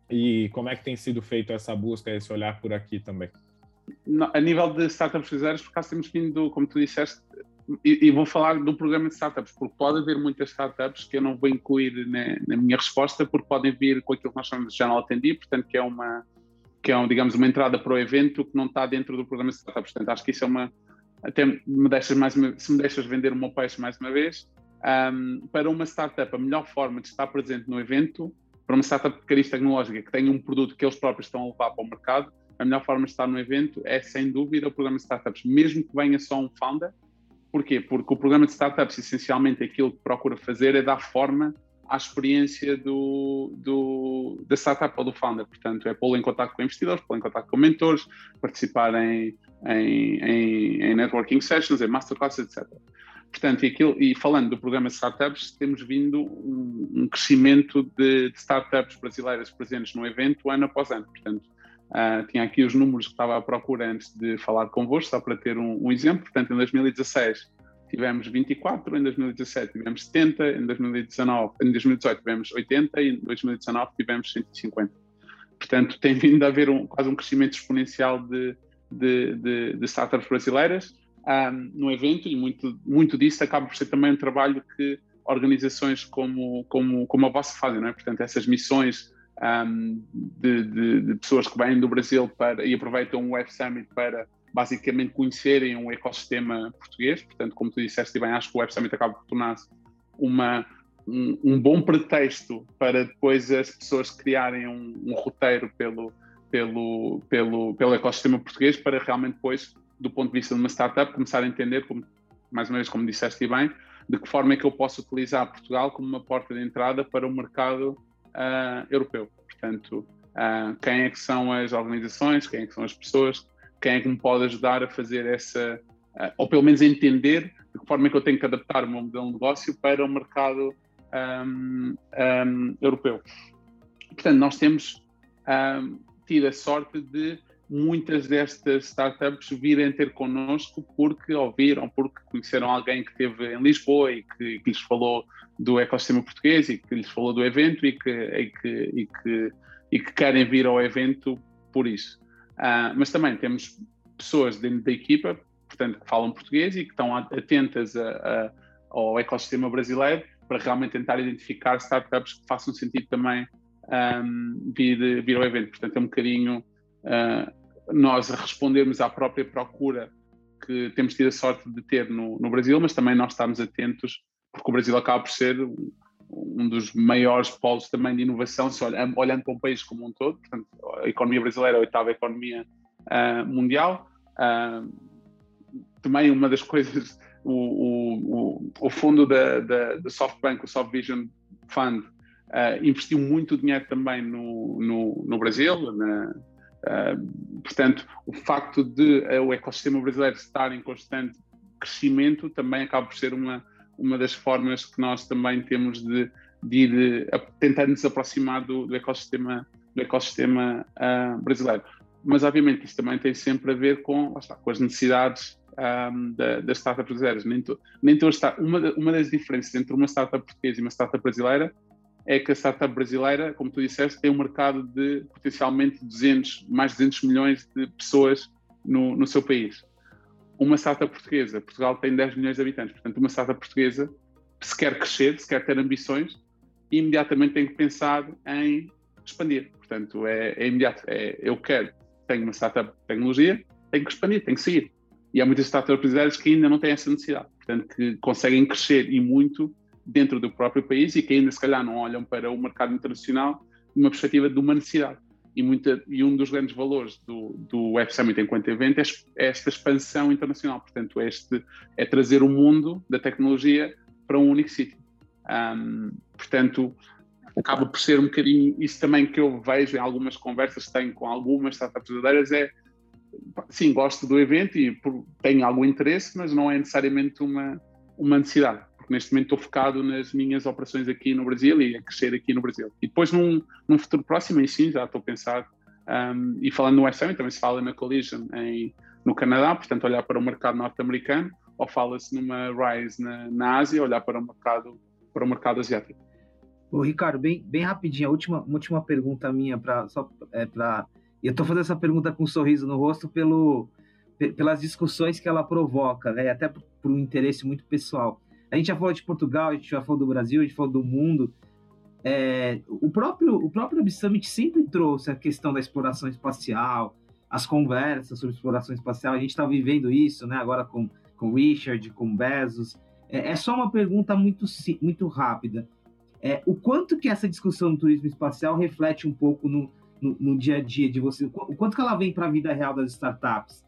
E como é que tem sido feito essa busca, esse olhar por aqui também? A nível de startups brasileiras, por acaso temos vindo, como tu disseste, e, e, vou falar do programa de startups, porque pode haver muitas startups que eu não vou incluir na, na minha resposta, porque podem vir com aquilo que nós chamamos de General Attendee, portanto, que é uma, que é, um, digamos, uma entrada para o evento que não está dentro do programa de startups. Portanto, acho que isso é uma. Até me deixas mais uma, se me deixas vender o meu peixe mais uma vez, um, para uma startup, a melhor forma de estar presente no evento, para uma startup de cariz tecnológica que tenha um produto que eles próprios estão a levar para o mercado, a melhor forma de estar no evento é, sem dúvida, o programa de startups, mesmo que venha só um founder. Porquê? Porque o programa de startups, essencialmente, aquilo que procura fazer é dar forma à experiência do, do, da startup ou do founder. Portanto, é pô-lo em contato com investidores, pô-lo em contato com mentores, participar em, em, em, em networking sessions, em masterclasses, etc. Portanto, e, aquilo, e falando do programa de startups, temos vindo um, um crescimento de, de, startups brasileiras presentes no evento ano após ano. Portanto, uh, tinha aqui os números que estava à procura antes de falar convosco, só para ter um, um exemplo. Portanto, em 2016 tivemos 24, em 2017 tivemos 70, em 2019, em 2018 tivemos 80 e em 2019 tivemos 150. Portanto, tem vindo a haver um, quase um crescimento exponencial de, de, de, de startups brasileiras um, no evento e muito, muito disso acaba por ser também um trabalho que organizações como, como, como a vossa fazem, não é? Portanto, essas missões um, de, de, de, pessoas que vêm do Brasil para, e aproveitam o Web Summit para basicamente conhecerem um ecossistema português. Portanto, como tu disseste bem, acho que o Web Summit acaba por tornar-se uma, um, um, bom pretexto para depois as pessoas criarem um, um, roteiro pelo, pelo, pelo, pelo ecossistema português para realmente depois, do ponto de vista de uma startup, começar a entender, como, mais uma vez, como disseste bem, de que forma é que eu posso utilizar Portugal como uma porta de entrada para o mercado uh, europeu. Portanto, uh, quem é que são as organizações, quem é que são as pessoas quem é que me pode ajudar a fazer essa, uh, ou pelo menos entender de que forma é que eu tenho que adaptar o meu modelo de negócio para o mercado um, um, europeu. Portanto, nós temos um, tido a sorte de muitas destas startups virem ter connosco porque ouviram, porque conheceram alguém que esteve em Lisboa e que, que, lhes falou do ecossistema português e que lhes falou do evento e que, e que, e que, e que querem vir ao evento por isso. Uh, mas também temos pessoas dentro da equipa, portanto, que falam português e que estão atentas a, a, ao ecossistema brasileiro para realmente tentar identificar startups que façam sentido também um, vir, vir ao evento. Portanto, é um bocadinho uh, nós respondermos à própria procura que temos tido a sorte de ter no, no Brasil, mas também nós estamos atentos, porque o Brasil acaba por ser um dos maiores polos também de inovação, se olha, olhando para um país como um todo, portanto, a economia brasileira é a oitava economia uh, mundial. Uh, também uma das coisas, o, o, o fundo da, da, da, SoftBank, o SoftVision Fund, uh, investiu muito dinheiro também no, no, no Brasil. Na, portanto, o facto de o ecossistema brasileiro estar em constante crescimento também acaba por ser uma uma das formas que nós também temos de, de ir a, tentar nos aproximar do, do ecossistema, do ecossistema uh, brasileiro. Mas, obviamente, isso também tem sempre a ver com, está, com as necessidades um, da, das startups brasileiras. Nem, to, nem está, uma, uma das diferenças entre uma startup portuguesa e uma startup brasileira é que a startup brasileira, como tu disseste, tem um mercado de potencialmente 200, mais de 200 milhões de pessoas no, no seu país uma startup portuguesa, Portugal tem 10 milhões de habitantes, portanto, uma startup portuguesa, se quer crescer, se quer ter ambições, imediatamente tem que pensar em expandir. Portanto, é, é imediato. É, eu quero, tenho uma startup de tecnologia, tenho que expandir, tenho que seguir. E há muitas startups brasileiras que ainda não têm essa necessidade, portanto, que conseguem crescer e muito dentro do próprio país e que ainda, se calhar, não olham para o mercado internacional numa perspectiva de uma necessidade e, muita, e um dos grandes valores do, do Web Summit enquanto evento é, é esta expansão internacional. Portanto, é, este, é trazer o mundo da tecnologia para um único sítio. Um, portanto, acaba por ser um bocadinho isso também que eu vejo em algumas conversas que tenho com algumas startups verdadeiras é sim, gosto do evento e tenho algum interesse, mas não é necessariamente uma, uma necessidade porque neste momento estou focado nas minhas operações aqui no Brasil e a crescer aqui no Brasil. E depois, num, num futuro próximo, aí sim, já estou a pensar, um, e falando no SM, também se fala na Collision, em no Canadá, portanto, olhar para o mercado norte-americano, ou fala-se numa Rise na, na Ásia, olhar para o mercado, para o mercado asiático. Ô, Ricardo, bem, bem rapidinho, a última, última pergunta minha, pra, só é, para eu estou fazendo essa pergunta com um sorriso no rosto pelo, pelas discussões que ela provoca, né? até por, por um interesse muito pessoal. A gente já falou de Portugal, a gente já falou do Brasil, a gente falou do mundo. É, o próprio o próprio Summit sempre trouxe a questão da exploração espacial, as conversas sobre exploração espacial. A gente está vivendo isso, né? Agora com com Richard, com Bezos. É, é só uma pergunta muito muito rápida. É, o quanto que essa discussão do turismo espacial reflete um pouco no, no, no dia a dia de você? O quanto que ela vem para a vida real das startups?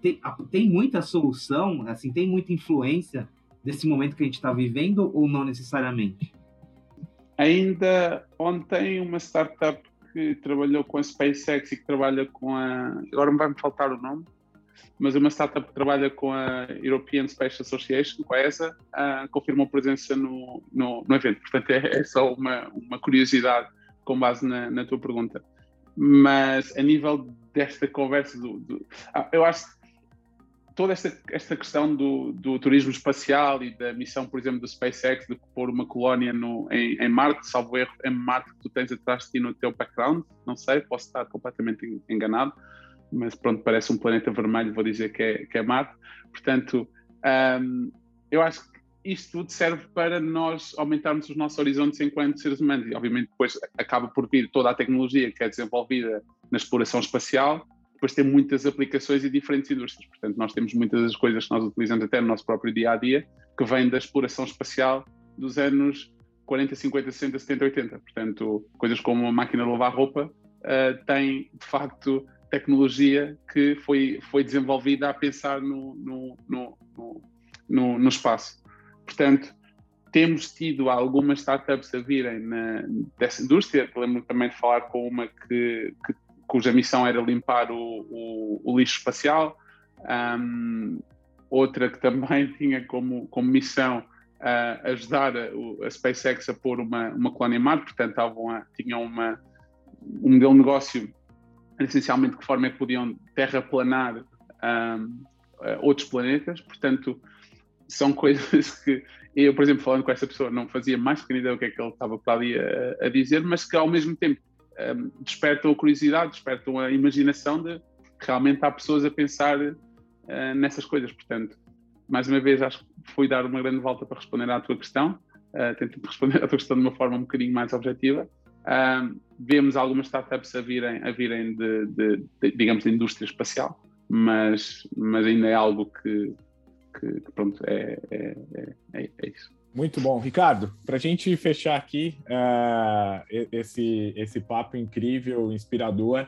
Tem, tem muita solução, assim, tem muita influência desse momento que a gente está vivendo ou não necessariamente? Ainda ontem uma startup que trabalhou com a SpaceX e que trabalha com a. Agora me vai-me faltar o nome, mas uma startup que trabalha com a European Space Association, com a ESA, uh, confirmou presença no, no, no evento. Portanto, é, é, só uma, uma curiosidade com base na, na, tua pergunta. Mas a nível desta conversa, do, do ah, eu acho toda esta, esta questão do, do, turismo espacial e da missão, por exemplo, do SpaceX de pôr uma colónia no, em, em, Marte, salvo erro, é Marte que tu tens atrás de ti no teu background, não sei, posso estar completamente enganado, mas pronto, parece um planeta vermelho, vou dizer que é, que é Marte. Portanto, um, eu acho que isto tudo serve para nós aumentarmos os nossos horizontes enquanto seres humanos e obviamente depois acaba por vir toda a tecnologia que é desenvolvida na exploração espacial depois tem muitas aplicações e diferentes indústrias. Portanto, nós temos muitas das coisas que nós utilizamos até no nosso próprio dia a dia que vêm da exploração espacial dos anos 40, 50, 60, 70, 80. Portanto, coisas como a máquina de lavar roupa uh, têm, de facto, tecnologia que foi, foi desenvolvida a pensar no, no, no, no, no espaço. Portanto, temos tido algumas startups a virem na, dessa indústria. Lembro também de falar com uma que, que cuja missão era limpar o, o, o lixo espacial, um, outra que também tinha como, como missão uh, ajudar a, a, SpaceX a pôr uma, uma colónia em Marte, portanto estavam a, tinham uma, um modelo de negócio essencialmente de que forma é que podiam terraplanar um, outros planetas, portanto são coisas que eu, por exemplo, falando com essa pessoa, não fazia mais pequena ideia o que é que ele estava para ali a, a dizer, mas que ao mesmo tempo um, despertam a curiosidade, despertam a imaginação de realmente há pessoas a pensar uh, nessas coisas. Portanto, mais uma vez, acho que fui dar uma grande volta para responder à tua questão. Uh, tento responder à tua questão de uma forma um bocadinho mais objetiva. Uh, vemos algumas startups a virem, a virem de, de, de, digamos, de indústria espacial, mas, mas ainda é algo que, que, que pronto, é, é, é, é isso. Muito bom. Ricardo, para a gente fechar aqui uh, esse, esse papo incrível, inspirador,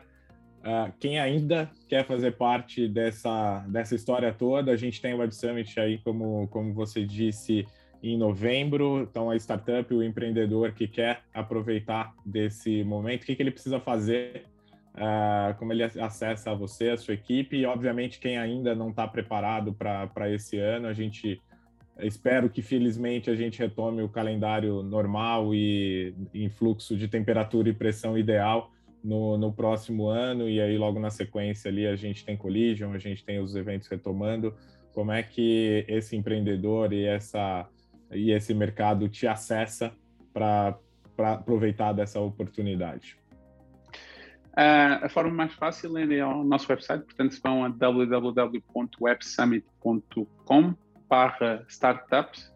uh, quem ainda quer fazer parte dessa, dessa história toda, a gente tem o Web Summit aí, como, como você disse, em novembro. Então, a startup, o empreendedor que quer aproveitar desse momento, o que, que ele precisa fazer? Uh, como ele acessa você, a sua equipe, e obviamente quem ainda não está preparado para esse ano, a gente Espero que felizmente a gente retome o calendário normal e em fluxo de temperatura e pressão ideal no, no próximo ano e aí logo na sequência ali a gente tem Collision, a gente tem os eventos retomando. Como é que esse empreendedor e essa e esse mercado te acessa para aproveitar dessa oportunidade? Uh, a forma mais fácil é ao nosso website, portanto, se vão a www.websummit.com barra startups.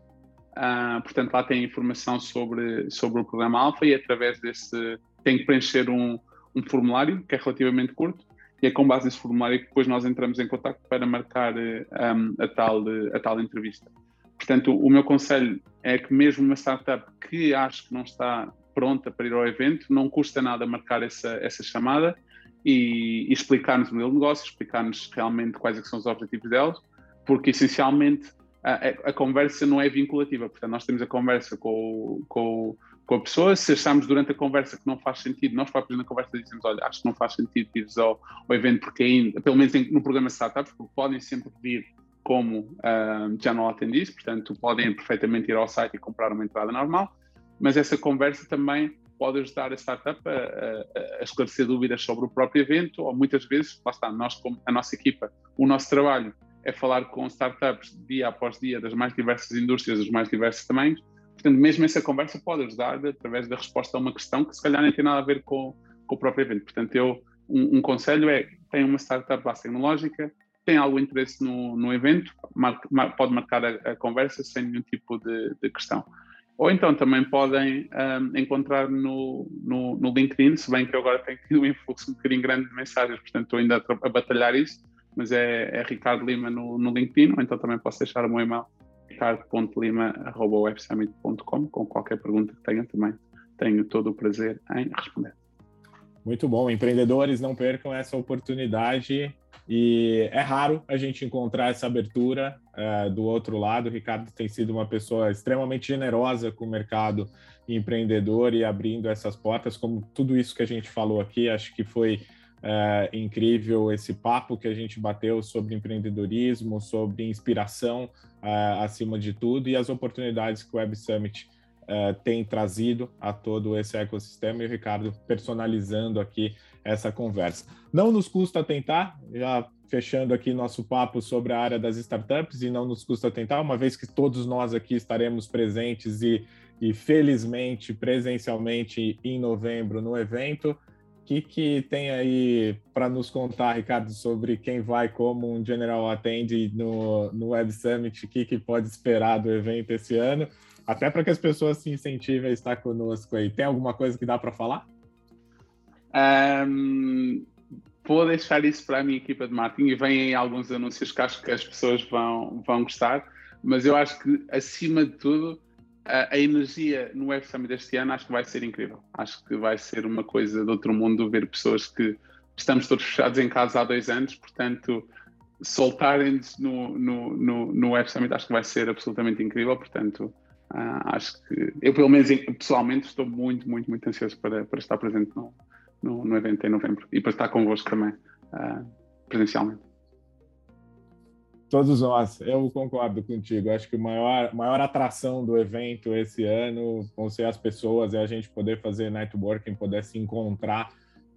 Uh, portanto, lá tem informação sobre, sobre o programa Alpha e através desse tem que preencher um, um formulário que é relativamente curto e é com base nesse formulário que depois nós entramos em contato para marcar um, a, tal, a tal entrevista. Portanto, o meu conselho é que mesmo uma startup que acho que não está pronta para ir ao evento, não custa nada marcar essa, essa chamada e, e explicar-nos o modelo de negócio, explicar-nos realmente quais é são os objetivos delas, porque essencialmente a, a, conversa não é vinculativa. Portanto, nós temos a conversa com, com, com a pessoa. Se achamos durante a conversa que não faz sentido, nós próprios na conversa dizemos: Olha, acho que não faz sentido ir ao, ao evento, porque ainda, pelo menos no programa Startups, porque podem sempre vir como uh, general attendees, portanto, podem perfeitamente ir ao site e comprar uma entrada normal. Mas essa conversa também pode ajudar a startup a, a, a, esclarecer dúvidas sobre o próprio evento, ou muitas vezes, lá está, nós, como a nossa equipa, o nosso trabalho é falar com startups dia após dia das mais diversas indústrias, dos mais diversos tamanhos. Portanto, mesmo essa conversa pode ajudar através da resposta a uma questão que se calhar nem tem nada a ver com, com o próprio evento. Portanto, eu, um, um conselho é, tem uma startup base tecnológica, tem algum interesse no, no evento, pode marcar a, a, conversa sem nenhum tipo de, de questão. Ou então também podem um, encontrar no, no, no, LinkedIn, se bem que eu agora tenho tido um influxo um bocadinho grande de mensagens, portanto estou ainda a, a batalhar isso, mas é, é, Ricardo Lima no, no LinkedIn, ou então também posso deixar o meu e-mail, ricardo.lima.websummit.com, com qualquer pergunta que tenha também. Tenho todo o prazer em responder. Muito bom. Empreendedores, não percam essa oportunidade. E é raro a gente encontrar essa abertura uh, do outro lado. O Ricardo tem sido uma pessoa extremamente generosa com o mercado empreendedor e abrindo essas portas, como tudo isso que a gente falou aqui. Acho que foi uh, incrível esse papo que a gente bateu sobre empreendedorismo, sobre inspiração uh, acima de tudo e as oportunidades que o Web Summit uh, tem trazido a todo esse ecossistema e o Ricardo personalizando aqui essa conversa. Não nos custa tentar, já fechando aqui nosso papo sobre a área das startups, e não nos custa tentar, uma vez que todos nós aqui estaremos presentes e, e felizmente presencialmente em novembro no evento. Que, que tem aí para nos contar, Ricardo, sobre quem vai como um General Attend no, no Web Summit? O que, que pode esperar do evento esse ano? Até para que as pessoas se incentivem a estar conosco aí. Tem alguma coisa que dá para falar? Um, vou deixar isso para a minha equipa de marketing e vêm alguns anúncios que acho que as pessoas vão, vão gostar, mas eu acho que, acima de tudo, a, a energia no Web Summit deste ano acho que vai ser incrível. Acho que vai ser uma coisa de outro mundo ver pessoas que estamos todos fechados em casa há dois anos, portanto, soltarem-nos no, no, no, no Web Summit acho que vai ser absolutamente incrível, portanto, Uh, acho que eu, pelo menos pessoalmente, estou muito, muito, muito ansioso para, para estar presente no, no, no evento em novembro e para estar convosco também, uh, presencialmente. Todos nós, eu concordo contigo. Acho que a maior, maior atração do evento esse ano vão ser as pessoas, é a gente poder fazer networking, poder se encontrar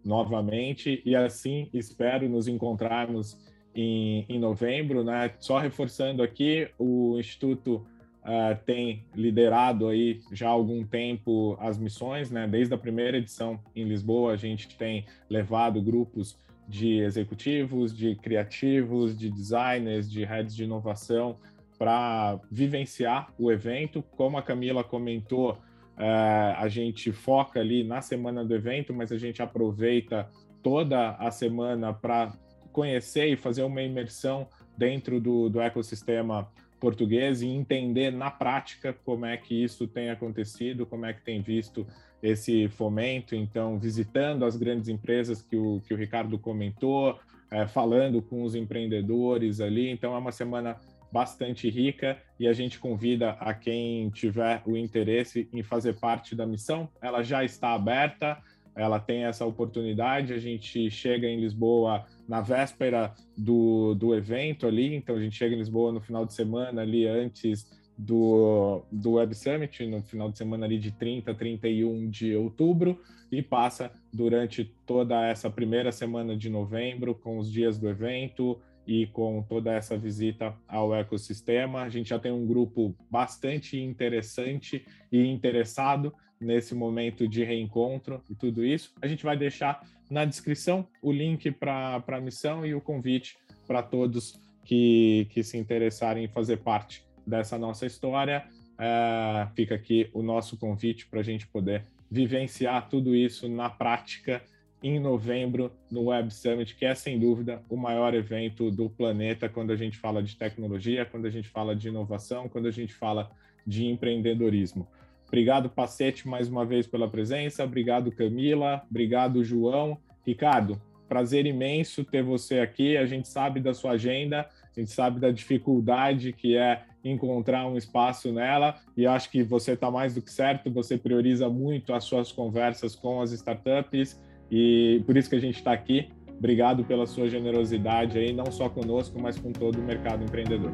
novamente e assim espero nos encontrarmos em, em novembro, né? Só reforçando aqui, o Instituto uh, tem liderado aí já há algum tempo as missões, né? Desde a primeira edição em Lisboa, a gente tem levado grupos de executivos, de criativos, de designers, de redes de inovação para vivenciar o evento. Como a Camila comentou, uh, a gente foca ali na semana do evento, mas a gente aproveita toda a semana para conhecer e fazer uma imersão dentro do, do ecossistema português e entender na prática como é que isso tem acontecido, como é que tem visto esse fomento. Então, visitando as grandes empresas que o, que o Ricardo comentou, é, falando com os empreendedores ali. Então, é uma semana bastante rica e a gente convida a quem tiver o interesse em fazer parte da missão. Ela já está aberta ela tem essa oportunidade. A gente chega em Lisboa na véspera do, do evento ali, então a gente chega em Lisboa no final de semana ali antes do, do Web Summit, no final de semana ali de 30 a 31 de outubro, e passa durante toda essa primeira semana de novembro, com os dias do evento e com toda essa visita ao ecossistema. A gente já tem um grupo bastante interessante e interessado nesse momento de reencontro e tudo isso. A gente vai deixar na descrição o link para a missão e o convite para todos que, que se interessarem em fazer parte dessa nossa história. É, fica aqui o nosso convite para a gente poder vivenciar tudo isso na prática em novembro no Web Summit, que é sem dúvida o maior evento do planeta quando a gente fala de tecnologia, quando a gente fala de inovação, quando a gente fala de empreendedorismo. Obrigado, Pacete, mais uma vez pela presença. Obrigado, Camila. Obrigado, João. Ricardo, prazer imenso ter você aqui. A gente sabe da sua agenda, a gente sabe da dificuldade que é encontrar um espaço nela e acho que você está mais do que certo. Você prioriza muito as suas conversas com as startups e por isso que a gente está aqui. Obrigado pela sua generosidade aí, não só conosco, mas com todo o mercado empreendedor.